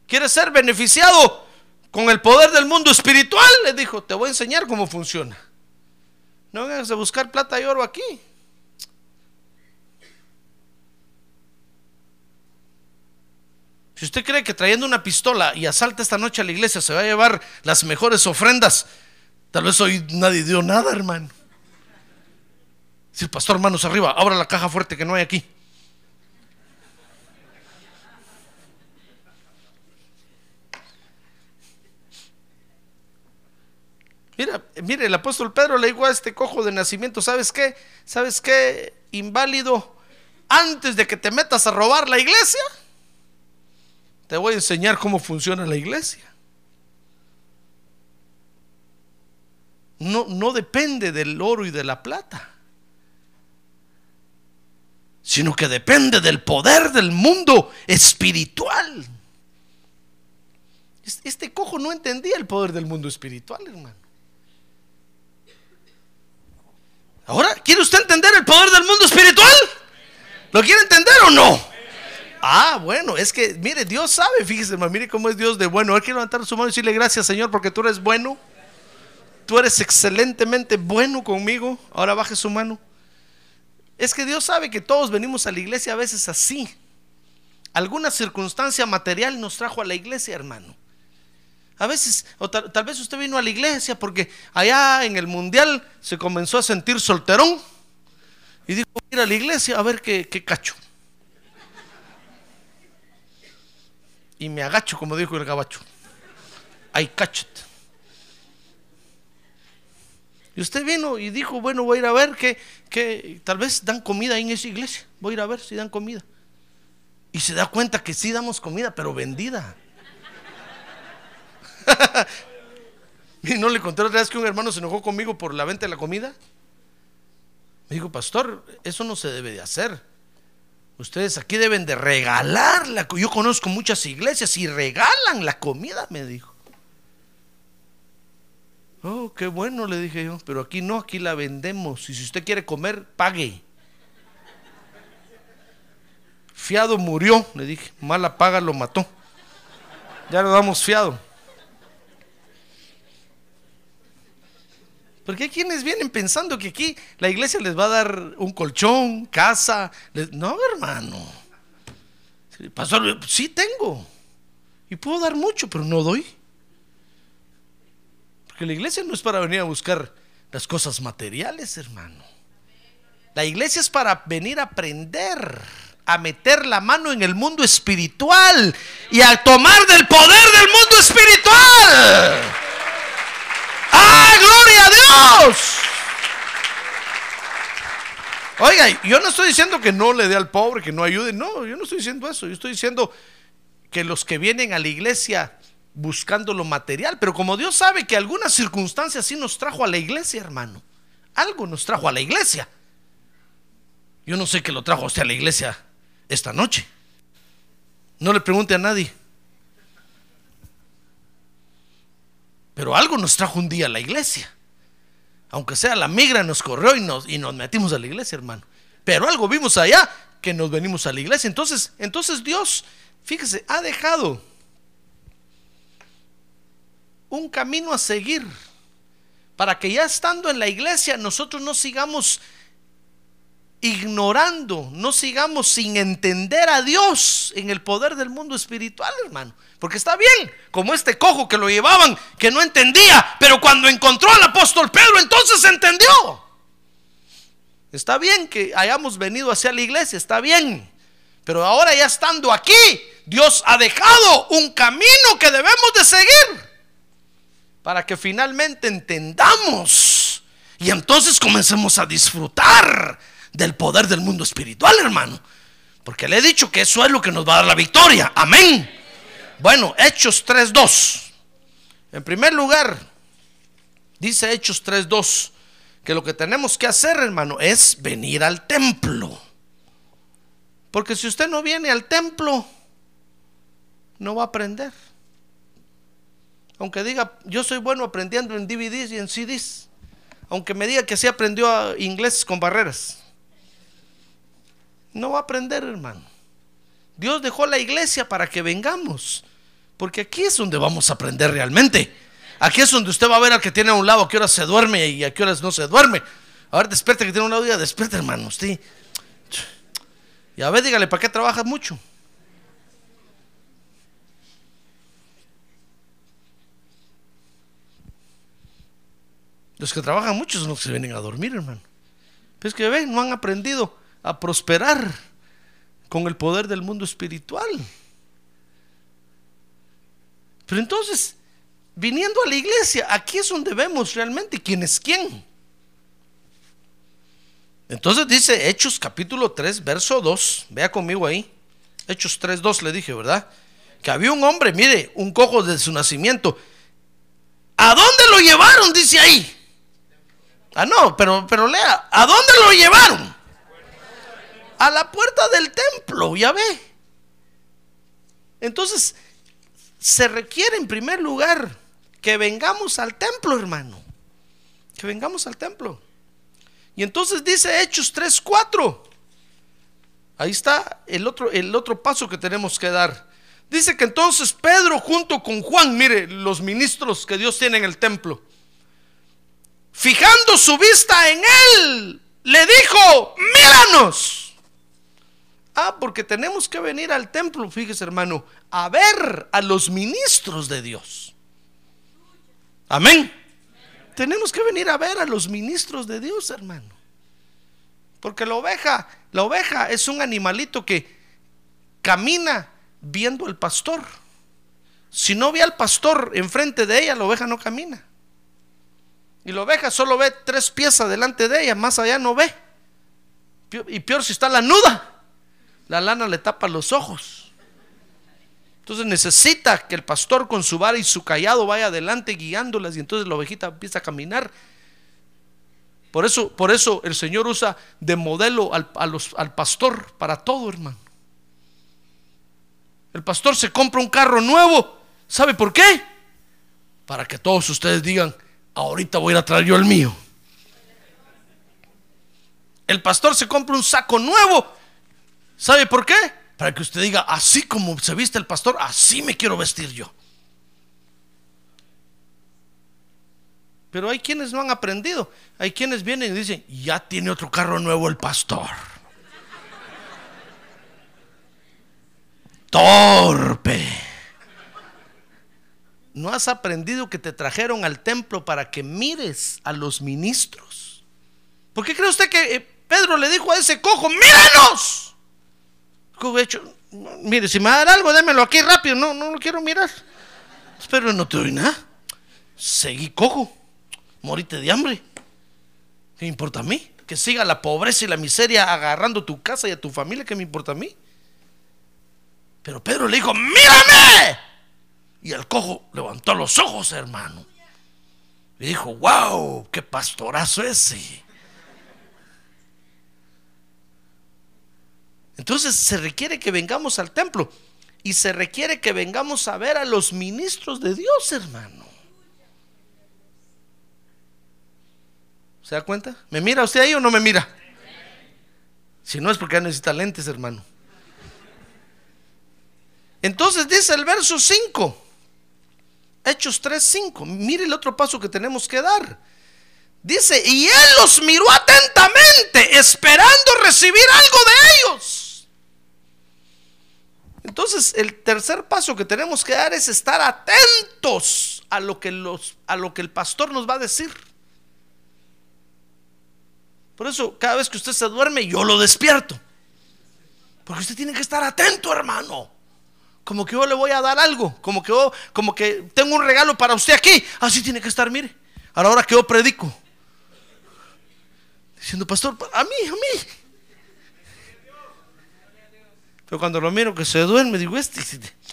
¿Quieres ser beneficiado con el poder del mundo espiritual? Le dijo, te voy a enseñar cómo funciona. No vengas a buscar plata y oro aquí. Si usted cree que trayendo una pistola y asalta esta noche a la iglesia se va a llevar las mejores ofrendas, tal vez hoy nadie dio nada, hermano. Si el pastor, manos arriba, abra la caja fuerte que no hay aquí. Mira, mire, el apóstol Pedro le dijo a este cojo de nacimiento, ¿sabes qué? ¿Sabes qué? Inválido, antes de que te metas a robar la iglesia, te voy a enseñar cómo funciona la iglesia. No, no depende del oro y de la plata, sino que depende del poder del mundo espiritual. Este cojo no entendía el poder del mundo espiritual, hermano. Ahora, ¿quiere usted entender el poder del mundo espiritual? ¿Lo quiere entender o no? Ah, bueno, es que, mire, Dios sabe, fíjese, mire cómo es Dios de bueno. Él quiere levantar su mano y decirle gracias, Señor, porque tú eres bueno. Tú eres excelentemente bueno conmigo. Ahora baje su mano. Es que Dios sabe que todos venimos a la iglesia a veces así. Alguna circunstancia material nos trajo a la iglesia, hermano. A veces, o tal, vez usted vino a la iglesia porque allá en el mundial se comenzó a sentir solterón y dijo, ir a la iglesia a ver qué, qué cacho. Y me agacho, como dijo el gabacho. Hay cachet. Y usted vino y dijo, bueno, voy a ir a ver que, que tal vez dan comida ahí en esa iglesia. Voy a ir a ver si dan comida. Y se da cuenta que sí damos comida, pero vendida. y no le conté otra vez que un hermano se enojó conmigo por la venta de la comida. Me dijo, pastor, eso no se debe de hacer. Ustedes aquí deben de regalar la Yo conozco muchas iglesias y regalan la comida, me dijo. Oh, qué bueno, le dije yo. Pero aquí no, aquí la vendemos. Y si usted quiere comer, pague. Fiado murió, le dije. Mala paga lo mató. Ya lo damos fiado. Porque hay quienes vienen pensando que aquí la iglesia les va a dar un colchón, casa. No, hermano. Pastor, sí tengo. Y puedo dar mucho, pero no doy. Porque la iglesia no es para venir a buscar las cosas materiales, hermano. La iglesia es para venir a aprender, a meter la mano en el mundo espiritual y a tomar del poder del mundo espiritual. ¡Ah, gloria a Dios! Oiga, yo no estoy diciendo que no le dé al pobre, que no ayude. No, yo no estoy diciendo eso. Yo estoy diciendo que los que vienen a la iglesia buscando lo material, pero como Dios sabe que algunas circunstancias sí nos trajo a la iglesia, hermano. Algo nos trajo a la iglesia. Yo no sé qué lo trajo a usted a la iglesia esta noche. No le pregunte a nadie. Pero algo nos trajo un día a la iglesia. Aunque sea la migra nos corrió y nos, y nos metimos a la iglesia, hermano. Pero algo vimos allá que nos venimos a la iglesia. Entonces, entonces Dios, fíjese, ha dejado un camino a seguir para que ya estando en la iglesia nosotros no sigamos ignorando, no sigamos sin entender a Dios en el poder del mundo espiritual, hermano. Porque está bien, como este cojo que lo llevaban, que no entendía, pero cuando encontró al apóstol Pedro, entonces entendió. Está bien que hayamos venido hacia la iglesia, está bien. Pero ahora ya estando aquí, Dios ha dejado un camino que debemos de seguir para que finalmente entendamos y entonces comencemos a disfrutar del poder del mundo espiritual, hermano. Porque le he dicho que eso es lo que nos va a dar la victoria. Amén. Bueno, Hechos 3.2. En primer lugar, dice Hechos 3.2 que lo que tenemos que hacer, hermano, es venir al templo. Porque si usted no viene al templo, no va a aprender. Aunque diga, yo soy bueno aprendiendo en DVDs y en CDs. Aunque me diga que sí aprendió inglés con barreras. No va a aprender, hermano. Dios dejó la iglesia para que vengamos. Porque aquí es donde vamos a aprender realmente. Aquí es donde usted va a ver al que tiene a un lado a qué horas se duerme y a qué horas no se duerme. A ver, despierte que tiene un lado y despierte, hermano. Usted. Y a ver, dígale, ¿para qué trabaja mucho? Los que trabajan mucho son los que se vienen a dormir, hermano. Pero es que ven, no han aprendido a prosperar con el poder del mundo espiritual. Pero entonces, viniendo a la iglesia, aquí es donde vemos realmente quién es quién. Entonces dice Hechos capítulo 3, verso 2, vea conmigo ahí. Hechos 3, 2 le dije, ¿verdad? Que había un hombre, mire, un cojo de su nacimiento. ¿A dónde lo llevaron? Dice ahí. Ah, no, pero, pero lea, ¿a dónde lo llevaron? A la puerta del templo, ya ve. Entonces, se requiere en primer lugar que vengamos al templo, hermano. Que vengamos al templo. Y entonces dice Hechos 3:4. Ahí está el otro, el otro paso que tenemos que dar. Dice que entonces Pedro junto con Juan, mire, los ministros que Dios tiene en el templo, fijando su vista en él, le dijo, míranos. Ah, porque tenemos que venir al templo, fíjese hermano, a ver a los ministros de Dios. Amén. Tenemos que venir a ver a los ministros de Dios, hermano. Porque la oveja, la oveja es un animalito que camina viendo al pastor. Si no ve al pastor enfrente de ella, la oveja no camina. Y la oveja solo ve tres piezas delante de ella, más allá no ve. Y peor si está la nuda, la lana le tapa los ojos. Entonces necesita que el pastor con su vara y su callado vaya adelante guiándolas y entonces la ovejita empieza a caminar. Por eso, por eso el Señor usa de modelo al, al pastor para todo, hermano. El pastor se compra un carro nuevo. ¿Sabe por qué? Para que todos ustedes digan, ahorita voy a ir a traer yo el mío. El pastor se compra un saco nuevo. ¿Sabe por qué? Para que usted diga, así como se viste el pastor, así me quiero vestir yo. Pero hay quienes no han aprendido. Hay quienes vienen y dicen, ya tiene otro carro nuevo el pastor. Torpe. ¿No has aprendido que te trajeron al templo para que mires a los ministros? ¿Por qué cree usted que eh, Pedro le dijo a ese cojo, míranos? Hecho, mire, si me va a dar algo, démelo aquí rápido. No, no lo quiero mirar. Pero no te doy nada. Seguí cojo. Morite de hambre. ¿Qué me importa a mí? Que siga la pobreza y la miseria agarrando tu casa y a tu familia. ¿Qué me importa a mí? Pero Pedro le dijo, mírame. Y el cojo levantó los ojos, hermano. Y dijo, wow, qué pastorazo ese. Entonces se requiere que vengamos al templo y se requiere que vengamos a ver a los ministros de Dios, hermano. ¿Se da cuenta? ¿Me mira usted ahí o no me mira? Si no es porque necesita lentes, hermano. Entonces dice el verso 5, Hechos 3, 5. Mire el otro paso que tenemos que dar. Dice, y él los miró atentamente, esperando recibir algo de ellos. Entonces, el tercer paso que tenemos que dar es estar atentos a lo que, los, a lo que el pastor nos va a decir. Por eso, cada vez que usted se duerme, yo lo despierto. Porque usted tiene que estar atento, hermano. Como que yo le voy a dar algo, como que yo, como que tengo un regalo para usted aquí. Así tiene que estar, mire. A la hora que yo predico. Diciendo, pastor, a mí, a mí. Pero cuando lo miro que se duerme, digo, este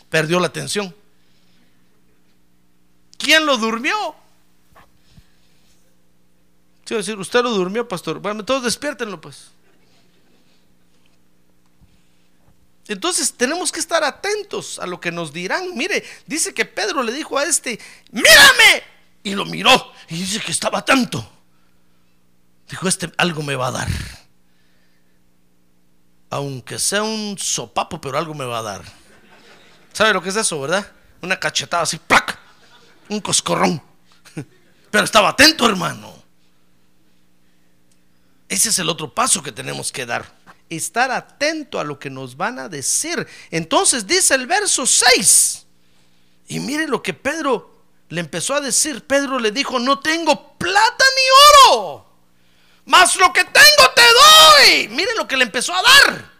perdió la atención. ¿Quién lo durmió? Quiero decir, usted lo durmió, pastor. Bueno, todos despiértenlo, pues. Entonces tenemos que estar atentos a lo que nos dirán. Mire, dice que Pedro le dijo a este, mírame. Y lo miró y dice que estaba atento. Dijo, este algo me va a dar aunque sea un sopapo, pero algo me va a dar. ¿Sabe lo que es eso, verdad? Una cachetada así, ¡plac! Un coscorrón. Pero estaba atento, hermano. Ese es el otro paso que tenemos que dar. Estar atento a lo que nos van a decir. Entonces dice el verso 6. Y mire lo que Pedro le empezó a decir. Pedro le dijo, no tengo plata ni oro mas lo que tengo te doy. Mire lo que le empezó a dar.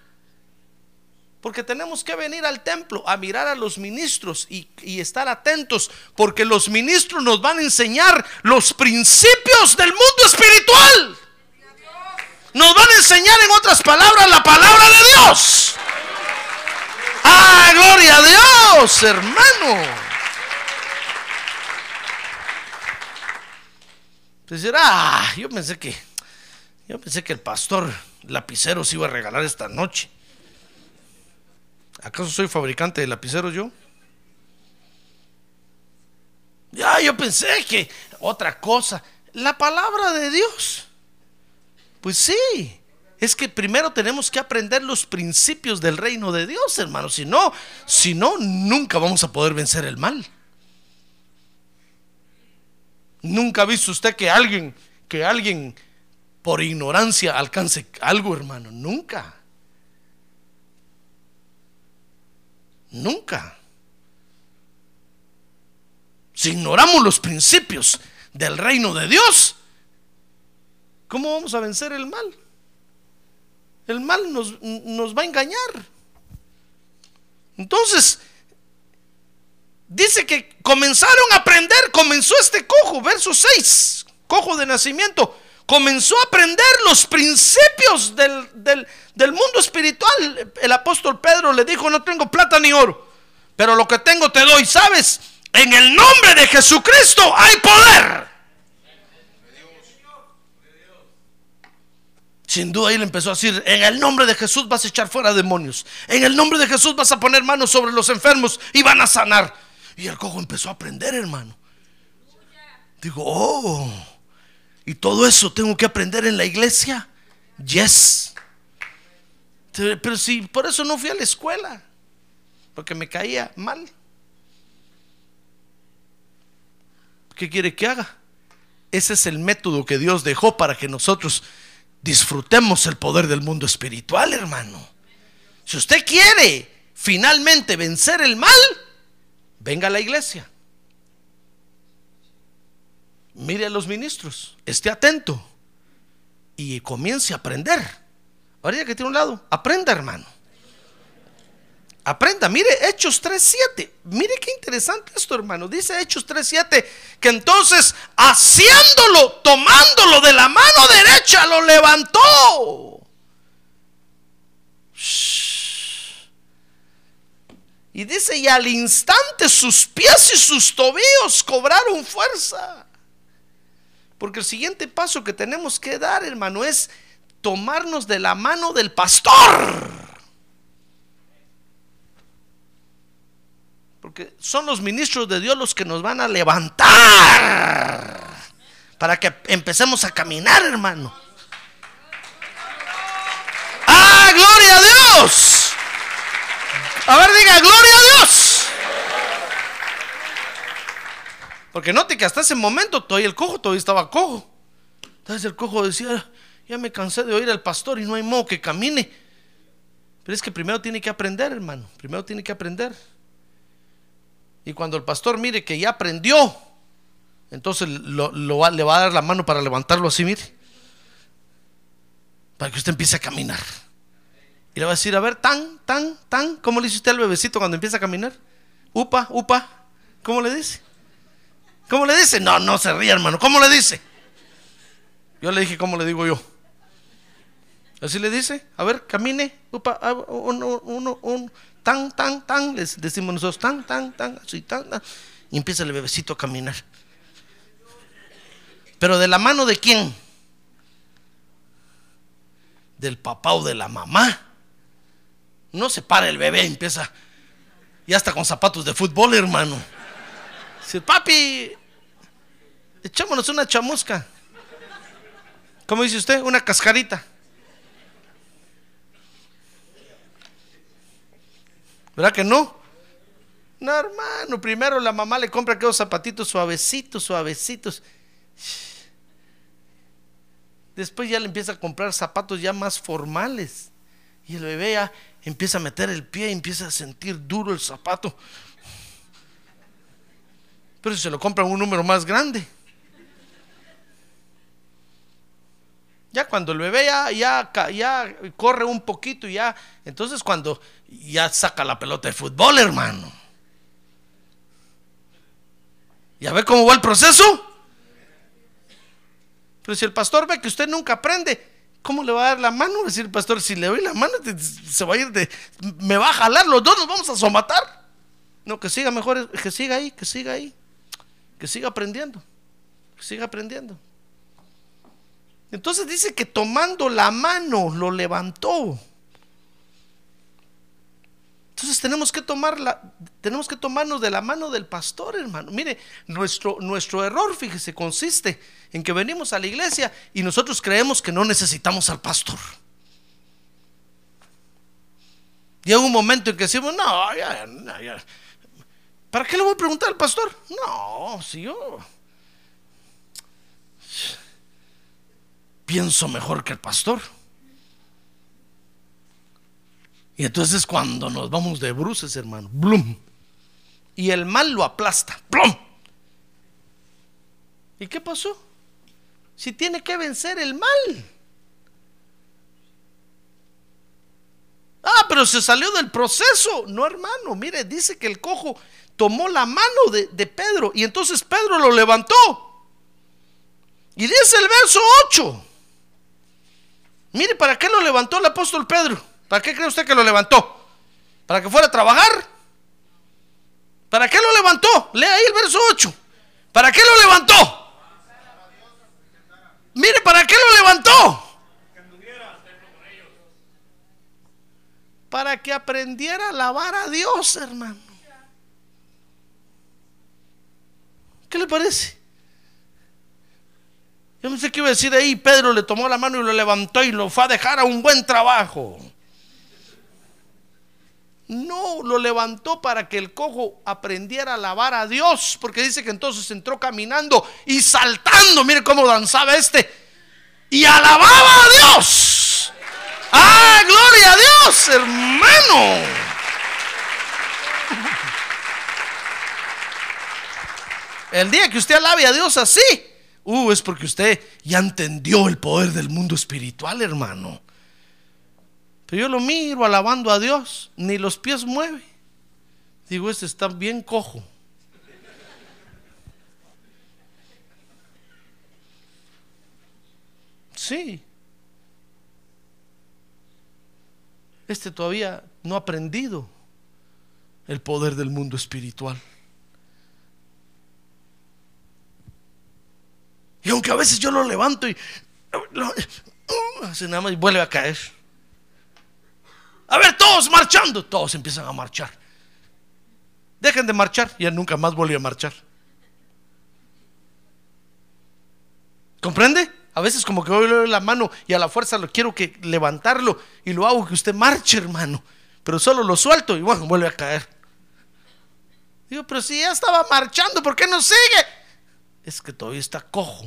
Porque tenemos que venir al templo a mirar a los ministros y, estar atentos, porque los ministros nos van a enseñar los principios del mundo espiritual. Nos van a enseñar en otras palabras la palabra de Dios. Ah, gloria a Dios, hermano. Decir, ah, yo pensé que yo pensé que el pastor lapicero se iba a regalar esta noche. ¿Acaso soy fabricante de lapiceros yo? Ya, yo pensé que otra cosa. La palabra de Dios. Pues sí. Es que primero tenemos que aprender los principios del reino de Dios, hermano. Si no, si no, nunca vamos a poder vencer el mal. Nunca ha visto usted que alguien, que alguien por ignorancia alcance algo, hermano. Nunca. Nunca. Si ignoramos los principios del reino de Dios, ¿cómo vamos a vencer el mal? El mal nos, nos va a engañar. Entonces, dice que comenzaron a aprender, comenzó este cojo, verso 6, cojo de nacimiento comenzó a aprender los principios del, mundo espiritual. El apóstol Pedro le dijo, no tengo plata ni oro, pero lo que tengo te doy, ¿sabes? En el nombre de Jesucristo hay poder. Sin duda él empezó a decir, en el nombre de Jesús vas a echar fuera demonios. En el nombre de Jesús vas a poner manos sobre los enfermos y van a sanar. Y el cojo empezó a aprender, hermano. Digo, oh. Y todo eso tengo que aprender en la iglesia. Yes. Pero si por eso no fui a la escuela, porque me caía mal. ¿Qué quiere que haga? Ese es el método que Dios dejó para que nosotros disfrutemos el poder del mundo espiritual, hermano. Si usted quiere finalmente vencer el mal, venga a la iglesia mire a los ministros, esté atento y comience a aprender. Ahorita que tiene un lado, aprenda, hermano. Aprenda, mire Hechos 3.7. Mire qué interesante esto, hermano. Dice Hechos 3.7 que entonces haciéndolo, tomándolo de la mano derecha, lo levantó. Y dice, y al instante sus pies y sus tobillos cobraron fuerza. Porque el siguiente paso que tenemos que dar, hermano, es tomarnos de la mano del pastor. Porque son los ministros de Dios los que nos van a levantar para que empecemos a caminar, hermano. ¡Ah, gloria a Dios! A ver, diga, gloria a Dios. Porque note que hasta ese momento todavía el cojo todavía estaba cojo. Entonces el cojo decía, ya me cansé de oír al pastor y no hay modo que camine. Pero es que primero tiene que aprender, hermano. Primero tiene que aprender. Y cuando el pastor mire que ya aprendió, entonces lo, le va a dar la mano para levantarlo así, mire. Para que usted empiece a caminar. Y le va a decir, a ver, tan, tan, tan, ¿cómo le dice usted al bebecito cuando empieza a caminar? Upa, upa, ¿cómo le dice? ¿Cómo le dice? No, no se ríe, hermano. ¿Cómo le dice? Yo le dije, ¿cómo le digo yo? Así le dice, a ver, camine, upa, uno, uno, uno, tan, tan, tan, les decimos nosotros, tan, tan, tan, así, tan, tan, y empieza el bebecito a caminar. Pero de la mano de quién? Del papá o de la mamá. No se para el bebé, empieza, y hasta con zapatos de fútbol, hermano. Dice, papi, echámonos una chamusca. ¿Cómo dice usted? Una cascarita. ¿Verdad que no? No, hermano, primero la mamá le compra aquellos zapatitos suavecitos, suavecitos. Después ya le empieza a comprar zapatos ya más formales. Y el bebé ya empieza a meter el pie y empieza a sentir duro el zapato. Pero si se lo compran un número más grande. Ya cuando el bebé ya, ya, corre un poquito, ya, entonces cuando ya saca la pelota de fútbol, hermano. ¿Ya ve cómo va el proceso? Pero si el pastor ve que usted nunca aprende, ¿cómo le va a dar la mano? Decir el pastor, si le doy la mano, se va a ir de, me va a jalar, los dos nos vamos a somatar. No, que siga mejor, que siga ahí, que siga ahí, que siga aprendiendo, que siga aprendiendo. Entonces dice que tomando la mano lo levantó. Entonces tenemos que tomar tenemos que tomarnos de la mano del pastor, hermano. Mire, nuestro, nuestro error, fíjese, consiste en que venimos a la iglesia y nosotros creemos que no necesitamos al pastor. Llega un momento en que decimos, no, ya, ya, ¿para qué le voy a preguntar al pastor? No, si yo pienso mejor que el pastor. Y entonces cuando nos vamos de bruces, hermano, blum. Y el mal lo aplasta, plum. ¿Y qué pasó? Si tiene que vencer el mal. Ah, pero se salió del proceso. No, hermano, mire, dice que el cojo tomó la mano de, de Pedro y entonces Pedro lo levantó. Y dice el verso 8. Mire, ¿para qué lo levantó el apóstol Pedro? ¿Para qué cree usted que lo levantó? ¿Para que fuera a trabajar? ¿Para qué lo levantó? Lea ahí el verso 8. ¿Para qué lo levantó? Mire, ¿para qué lo levantó? Para que aprendiera a alabar a Dios, hermano. ¿Qué le parece? Yo no sé qué iba a decir ahí. Pedro le tomó la mano y lo levantó y lo fue a dejar a un buen trabajo. No, lo levantó para que el cojo aprendiera a alabar a Dios, porque dice que entonces entró caminando y saltando, mire cómo danzaba este, y alababa a Dios. ¡Ah, gloria a Dios, hermano! El día que usted alabe a Dios así, Uh, es porque usted ya entendió el poder del mundo espiritual, hermano. Pero yo lo miro alabando a Dios, ni los pies mueve. Digo, este está bien cojo. Sí. Este todavía no ha aprendido el poder del mundo espiritual. Y aunque a veces yo lo levanto y hace nada más y vuelve a caer. A ver, todos marchando, todos empiezan a marchar. Dejen de marchar y él nunca más volvió a marchar. ¿Comprende? A veces como que voy la mano y a la fuerza lo quiero que levantarlo y lo hago que usted marche, hermano. Pero solo lo suelto y bueno, vuelve a caer. Digo, pero si ya estaba marchando, ¿por qué no sigue? Es que todavía está cojo.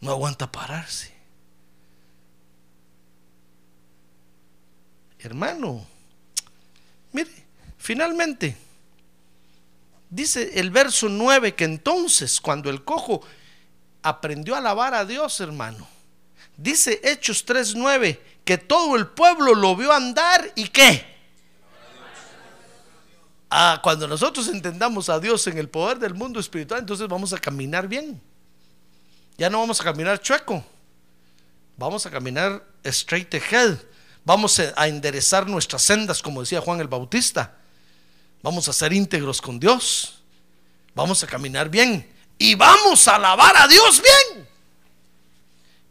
No aguanta pararse. Hermano, mire, Finalmente, dice el verso 9 que entonces cuando el cojo aprendió a alabar a Dios, hermano, dice Hechos 3.9 que todo el pueblo lo vio andar y qué. Ah, cuando nosotros entendamos a Dios en el poder del mundo espiritual, entonces vamos a caminar bien. Ya no vamos a caminar chueco. Vamos a caminar straight ahead. Vamos a enderezar nuestras sendas, como decía Juan el Bautista. Vamos a ser íntegros con Dios. Vamos a caminar bien. Y vamos a alabar a Dios bien.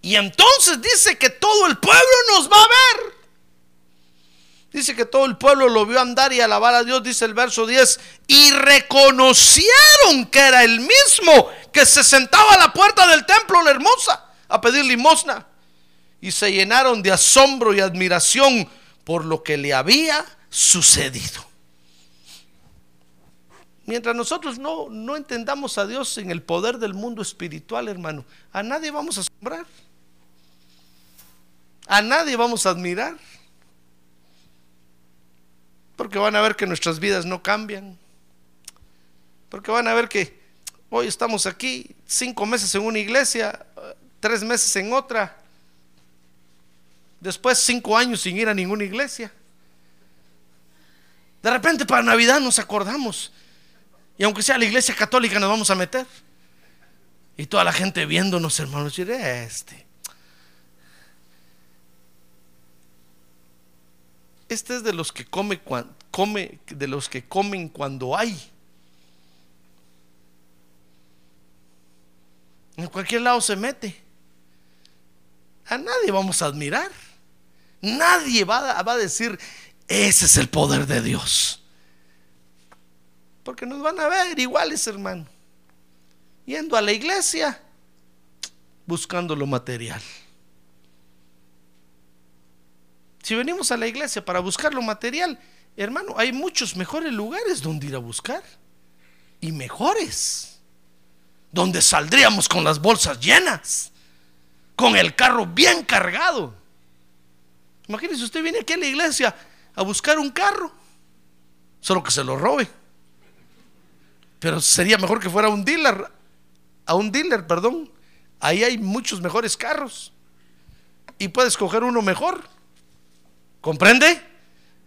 Y entonces dice que todo el pueblo nos va a ver. Dice que todo el pueblo lo vio andar y alabar a Dios, dice el verso 10. Y reconocieron que era el mismo que se sentaba a la puerta del templo, la hermosa, a pedir limosna. Y se llenaron de asombro y admiración por lo que le había sucedido. Mientras nosotros no, no entendamos a Dios en el poder del mundo espiritual, hermano, a nadie vamos a asombrar. A nadie vamos a admirar. Porque van a ver que nuestras vidas no cambian. Porque van a ver que hoy estamos aquí cinco meses en una iglesia, tres meses en otra. Después cinco años sin ir a ninguna iglesia. De repente para Navidad nos acordamos y aunque sea la iglesia católica nos vamos a meter. Y toda la gente viéndonos, hermanos, decir, este. Este es de los que come, come, de los que comen cuando hay. En cualquier lado se mete. A nadie vamos a admirar. Nadie va va a decir, ese es el poder de Dios. Porque nos van a ver iguales, hermano. Yendo a la iglesia, buscando lo material. Si venimos a la iglesia para buscar lo material, hermano, hay muchos mejores lugares donde ir a buscar. Y mejores. Donde saldríamos con las bolsas llenas. Con el carro bien cargado. Imagínese, usted viene aquí a la iglesia a buscar un carro. Solo que se lo robe. Pero sería mejor que fuera un dealer, a un dealer, perdón. Ahí hay muchos mejores carros. Y puede escoger uno mejor. ¿Comprende?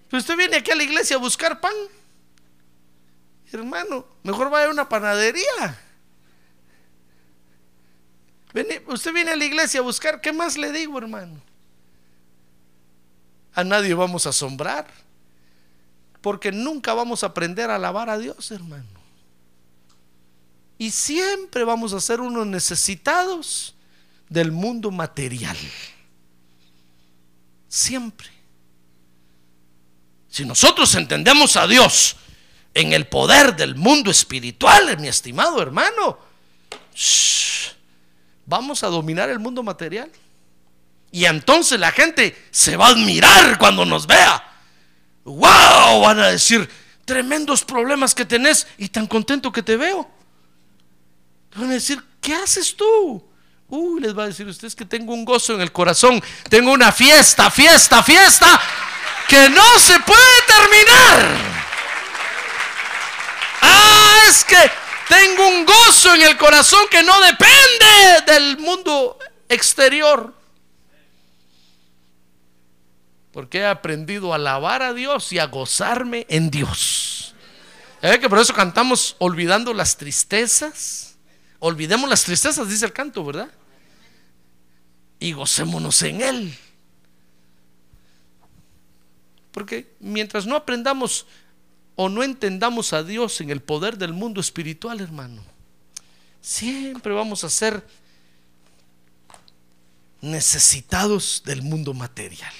Pero usted viene aquí a la iglesia a buscar pan. Hermano, mejor vaya a una panadería. usted viene a la iglesia a buscar, ¿qué más le digo, hermano? A nadie vamos a asombrar. Porque nunca vamos a aprender a alabar a Dios, hermano. Y siempre vamos a ser unos necesitados del mundo material. Siempre. Si nosotros entendemos a Dios en el poder del mundo espiritual, mi estimado hermano, vamos a dominar el mundo material. Y entonces la gente se va a admirar cuando nos vea. ¡Wow! Van a decir, tremendos problemas que tenés y tan contento que te veo. Van a decir, ¿qué haces tú? Uy, les va a decir ustedes que tengo un gozo en el corazón, tengo una fiesta, fiesta, fiesta, que no se puede terminar. Ah, es que Tengo un gozo en el corazón que no depende del mundo exterior. Porque he aprendido a alabar a Dios y a gozarme en Dios. ¿Eh? que por eso cantamos olvidando las tristezas? Olvidemos las tristezas, dice el canto, ¿verdad? Y gocémonos en Él. Porque mientras no aprendamos o no entendamos a Dios en el poder del mundo espiritual, hermano, siempre vamos a ser necesitados del mundo material.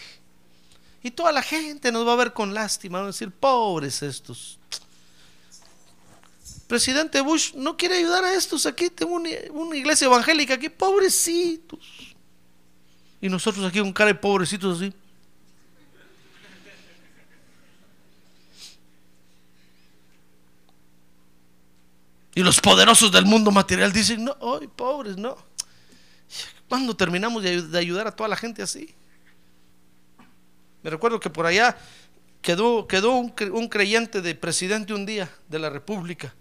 Y toda la gente nos va a ver con lástima, van a decir, pobres estos. Presidente Bush no quiere ayudar a estos aquí, tengo una, una iglesia evangélica aquí, pobrecitos. Y nosotros aquí con cara de pobrecitos así. Y los poderosos del mundo material dicen, no, hoy pobres, no. ¿Cuándo terminamos de, ayudar a toda la gente así? Me recuerdo que por allá quedó, quedó un, un creyente de presidente un día de la República.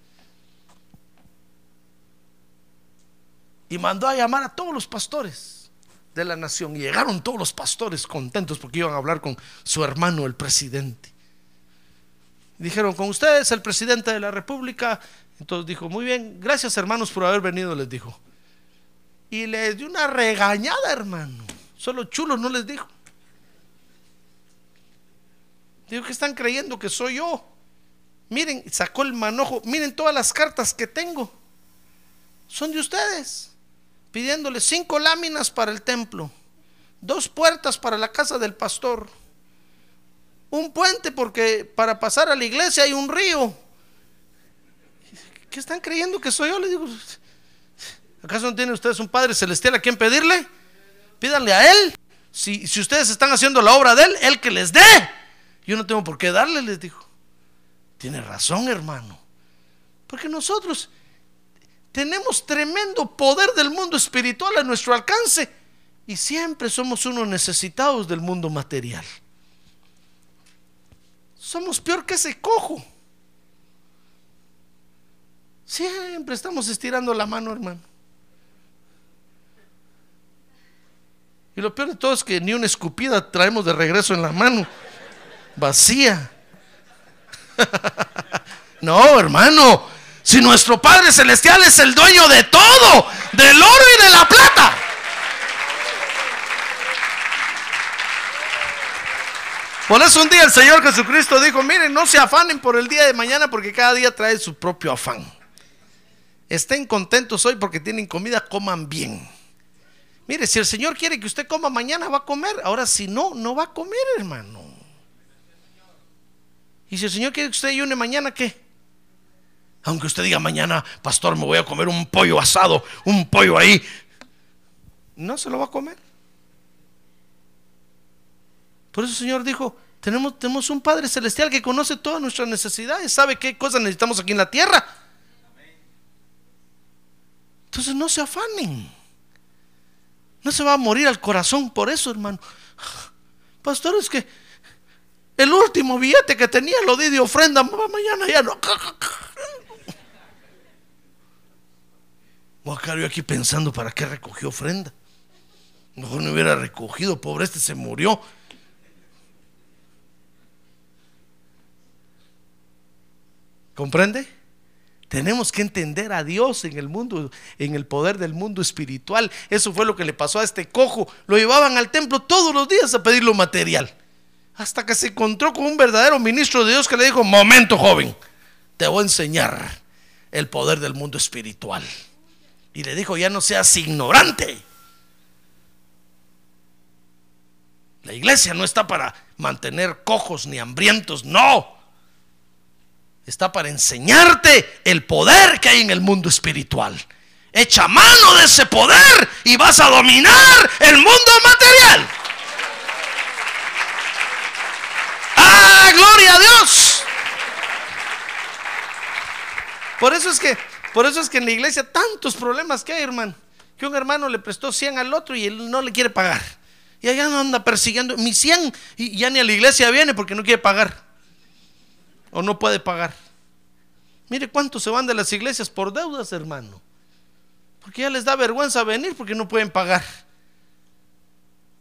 Y mandó a llamar a todos los pastores de la nación. Y llegaron todos los pastores contentos porque iban a hablar con su hermano, el presidente. Dijeron, con ustedes el presidente de la República, entonces dijo, muy bien, gracias hermanos por haber venido, les dijo. Y les dio una regañada, hermano. Solo chulos no les dijo. Digo que están creyendo que soy yo. Miren, sacó el manojo. Miren todas las cartas que tengo. Son de ustedes. Pidiéndole cinco láminas para el templo. Dos puertas para la casa del pastor. Un puente porque para pasar a la iglesia hay un río ¿Qué están creyendo que soy yo? Le digo, ¿acaso no tienen ustedes un Padre Celestial a quien pedirle? Pídanle a Él. Si, si ustedes están haciendo la obra de Él, Él que les dé. Yo no tengo por qué darle, les dijo. Tiene razón, hermano. Porque nosotros tenemos tremendo poder del mundo espiritual a nuestro alcance y siempre somos unos necesitados del mundo material. Somos peor que ese cojo. Siempre estamos estirando la mano, hermano. Y lo peor de todo es que ni una escupida traemos de regreso en la mano. Vacía. no, hermano. Si nuestro Padre Celestial es el dueño de todo, del oro y de la plata. Por eso un día el Señor Jesucristo dijo, miren, no se afanen por el día de mañana porque cada día trae su propio afán. Estén contentos hoy porque tienen comida, coman bien. Mire, si el Señor quiere que usted coma mañana, va a comer. Ahora, si no, no va a comer, hermano. Y si el Señor quiere que usted ayune mañana, ¿qué? Aunque usted diga mañana, pastor, me voy a comer un pollo asado, un pollo ahí. No se lo va a comer. Por eso el Señor dijo, tenemos, tenemos un Padre Celestial que conoce todas nuestras necesidades, sabe qué cosas necesitamos aquí en la tierra. Entonces no se afanen. No se va a morir al corazón por eso, hermano. Pastor, es que el último billete que tenía lo di de ofrenda, mañana ya no. Yo aquí pensando para qué recogió ofrenda. Mejor no hubiera recogido, pobre este se murió. ¿Comprende? Tenemos que entender a Dios en el mundo, en el poder del mundo espiritual. Eso fue lo que le pasó a este cojo. Lo llevaban al templo todos los días a pedir lo material. Hasta que se encontró con un verdadero ministro de Dios que le dijo, momento joven, te voy a enseñar el poder del mundo espiritual. Y le dijo, ya no seas ignorante. La iglesia no está para mantener cojos ni hambrientos, no está para enseñarte el poder que hay en el mundo espiritual. Echa mano de ese poder y vas a dominar el mundo material. ¡Ah, gloria a Dios! Por eso es que, por eso es que en la iglesia tantos problemas que hay, hermano. Que un hermano le prestó 100 al otro y él no le quiere pagar. Y allá anda persiguiendo. Mi 100 y ya ni a la iglesia viene porque no quiere pagar o no puede pagar. Mire cuántos se van de las iglesias por deudas, hermano. Porque ya les da vergüenza venir porque no pueden pagar.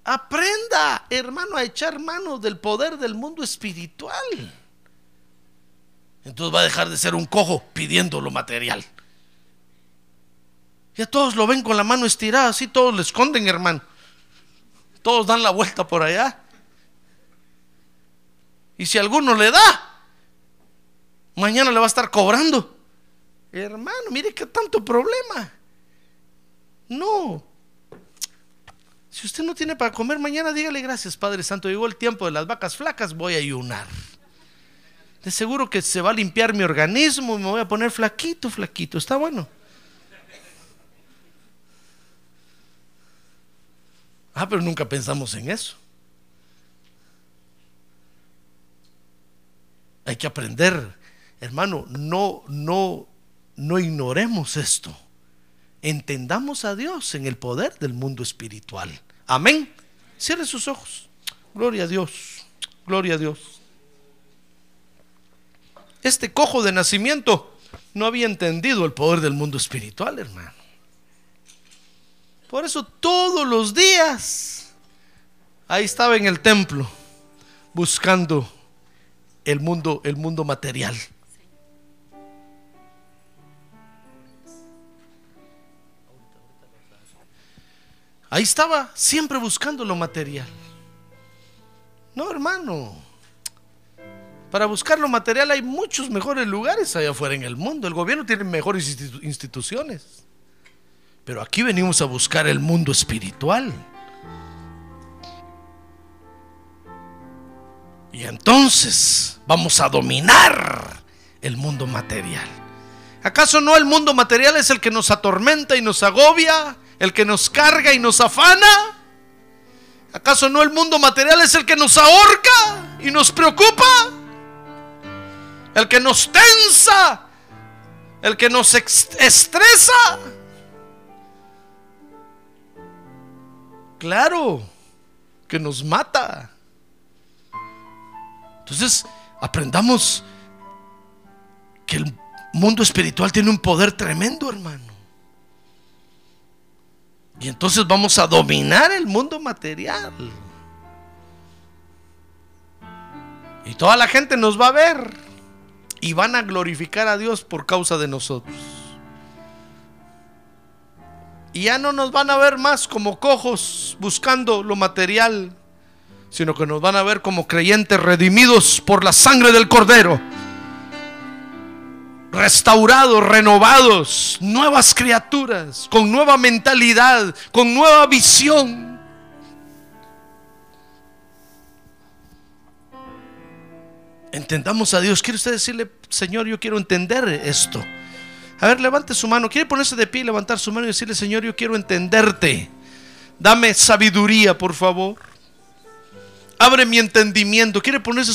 Aprenda, hermano, a echar mano del poder del mundo espiritual. Entonces va a dejar de ser un cojo pidiendo lo material. Ya todos lo ven con la mano estirada, así todos le esconden, hermano. Todos dan la vuelta por allá. Y si alguno le da, mañana le va a estar cobrando. Hermano, mire qué tanto problema. No. Si usted no tiene para comer mañana, dígale gracias, Padre Santo. Llegó el tiempo de las vacas flacas, voy a ayunar. De seguro que se va a limpiar mi organismo y me voy a poner flaquito, flaquito. Está bueno. Ah, pero nunca pensamos en eso. Hay que aprender, hermano, no, no, no ignoremos esto. Entendamos a Dios en el poder del mundo espiritual. Amén. Cierre sus ojos. Gloria a Dios. Gloria a Dios. Este cojo de nacimiento no había entendido el poder del mundo espiritual, hermano. Por eso todos los días ahí estaba en el templo buscando el mundo, el mundo material. Ahí estaba siempre buscando lo material. No, hermano. Para buscar lo material hay muchos mejores lugares allá afuera en el mundo. El gobierno tiene mejores instituciones. Pero aquí venimos a buscar el mundo espiritual. Y entonces vamos a dominar el mundo material. ¿Acaso no el mundo material es el que nos atormenta y nos agobia? ¿El que nos carga y nos afana? ¿Acaso no el mundo material es el que nos ahorca y nos preocupa? El que nos tensa, el que nos estresa. Claro, que nos mata. Entonces, aprendamos que el mundo espiritual tiene un poder tremendo, hermano. Y entonces vamos a dominar el mundo material. Y toda la gente nos va a ver y van a glorificar a Dios por causa de nosotros. Y ya no nos van a ver más como cojos buscando lo material, sino que nos van a ver como creyentes redimidos por la sangre del Cordero. Restaurados, renovados, nuevas criaturas, con nueva mentalidad, con nueva visión. Entendamos a Dios. ¿Quiere usted decirle, Señor, yo quiero entender esto? A ver, levante su mano. ¿Quiere ponerse de pie, levantar su mano y decirle, Señor, yo quiero entenderte? Dame sabiduría, por favor. Abre mi entendimiento. ¿Quiere ponerse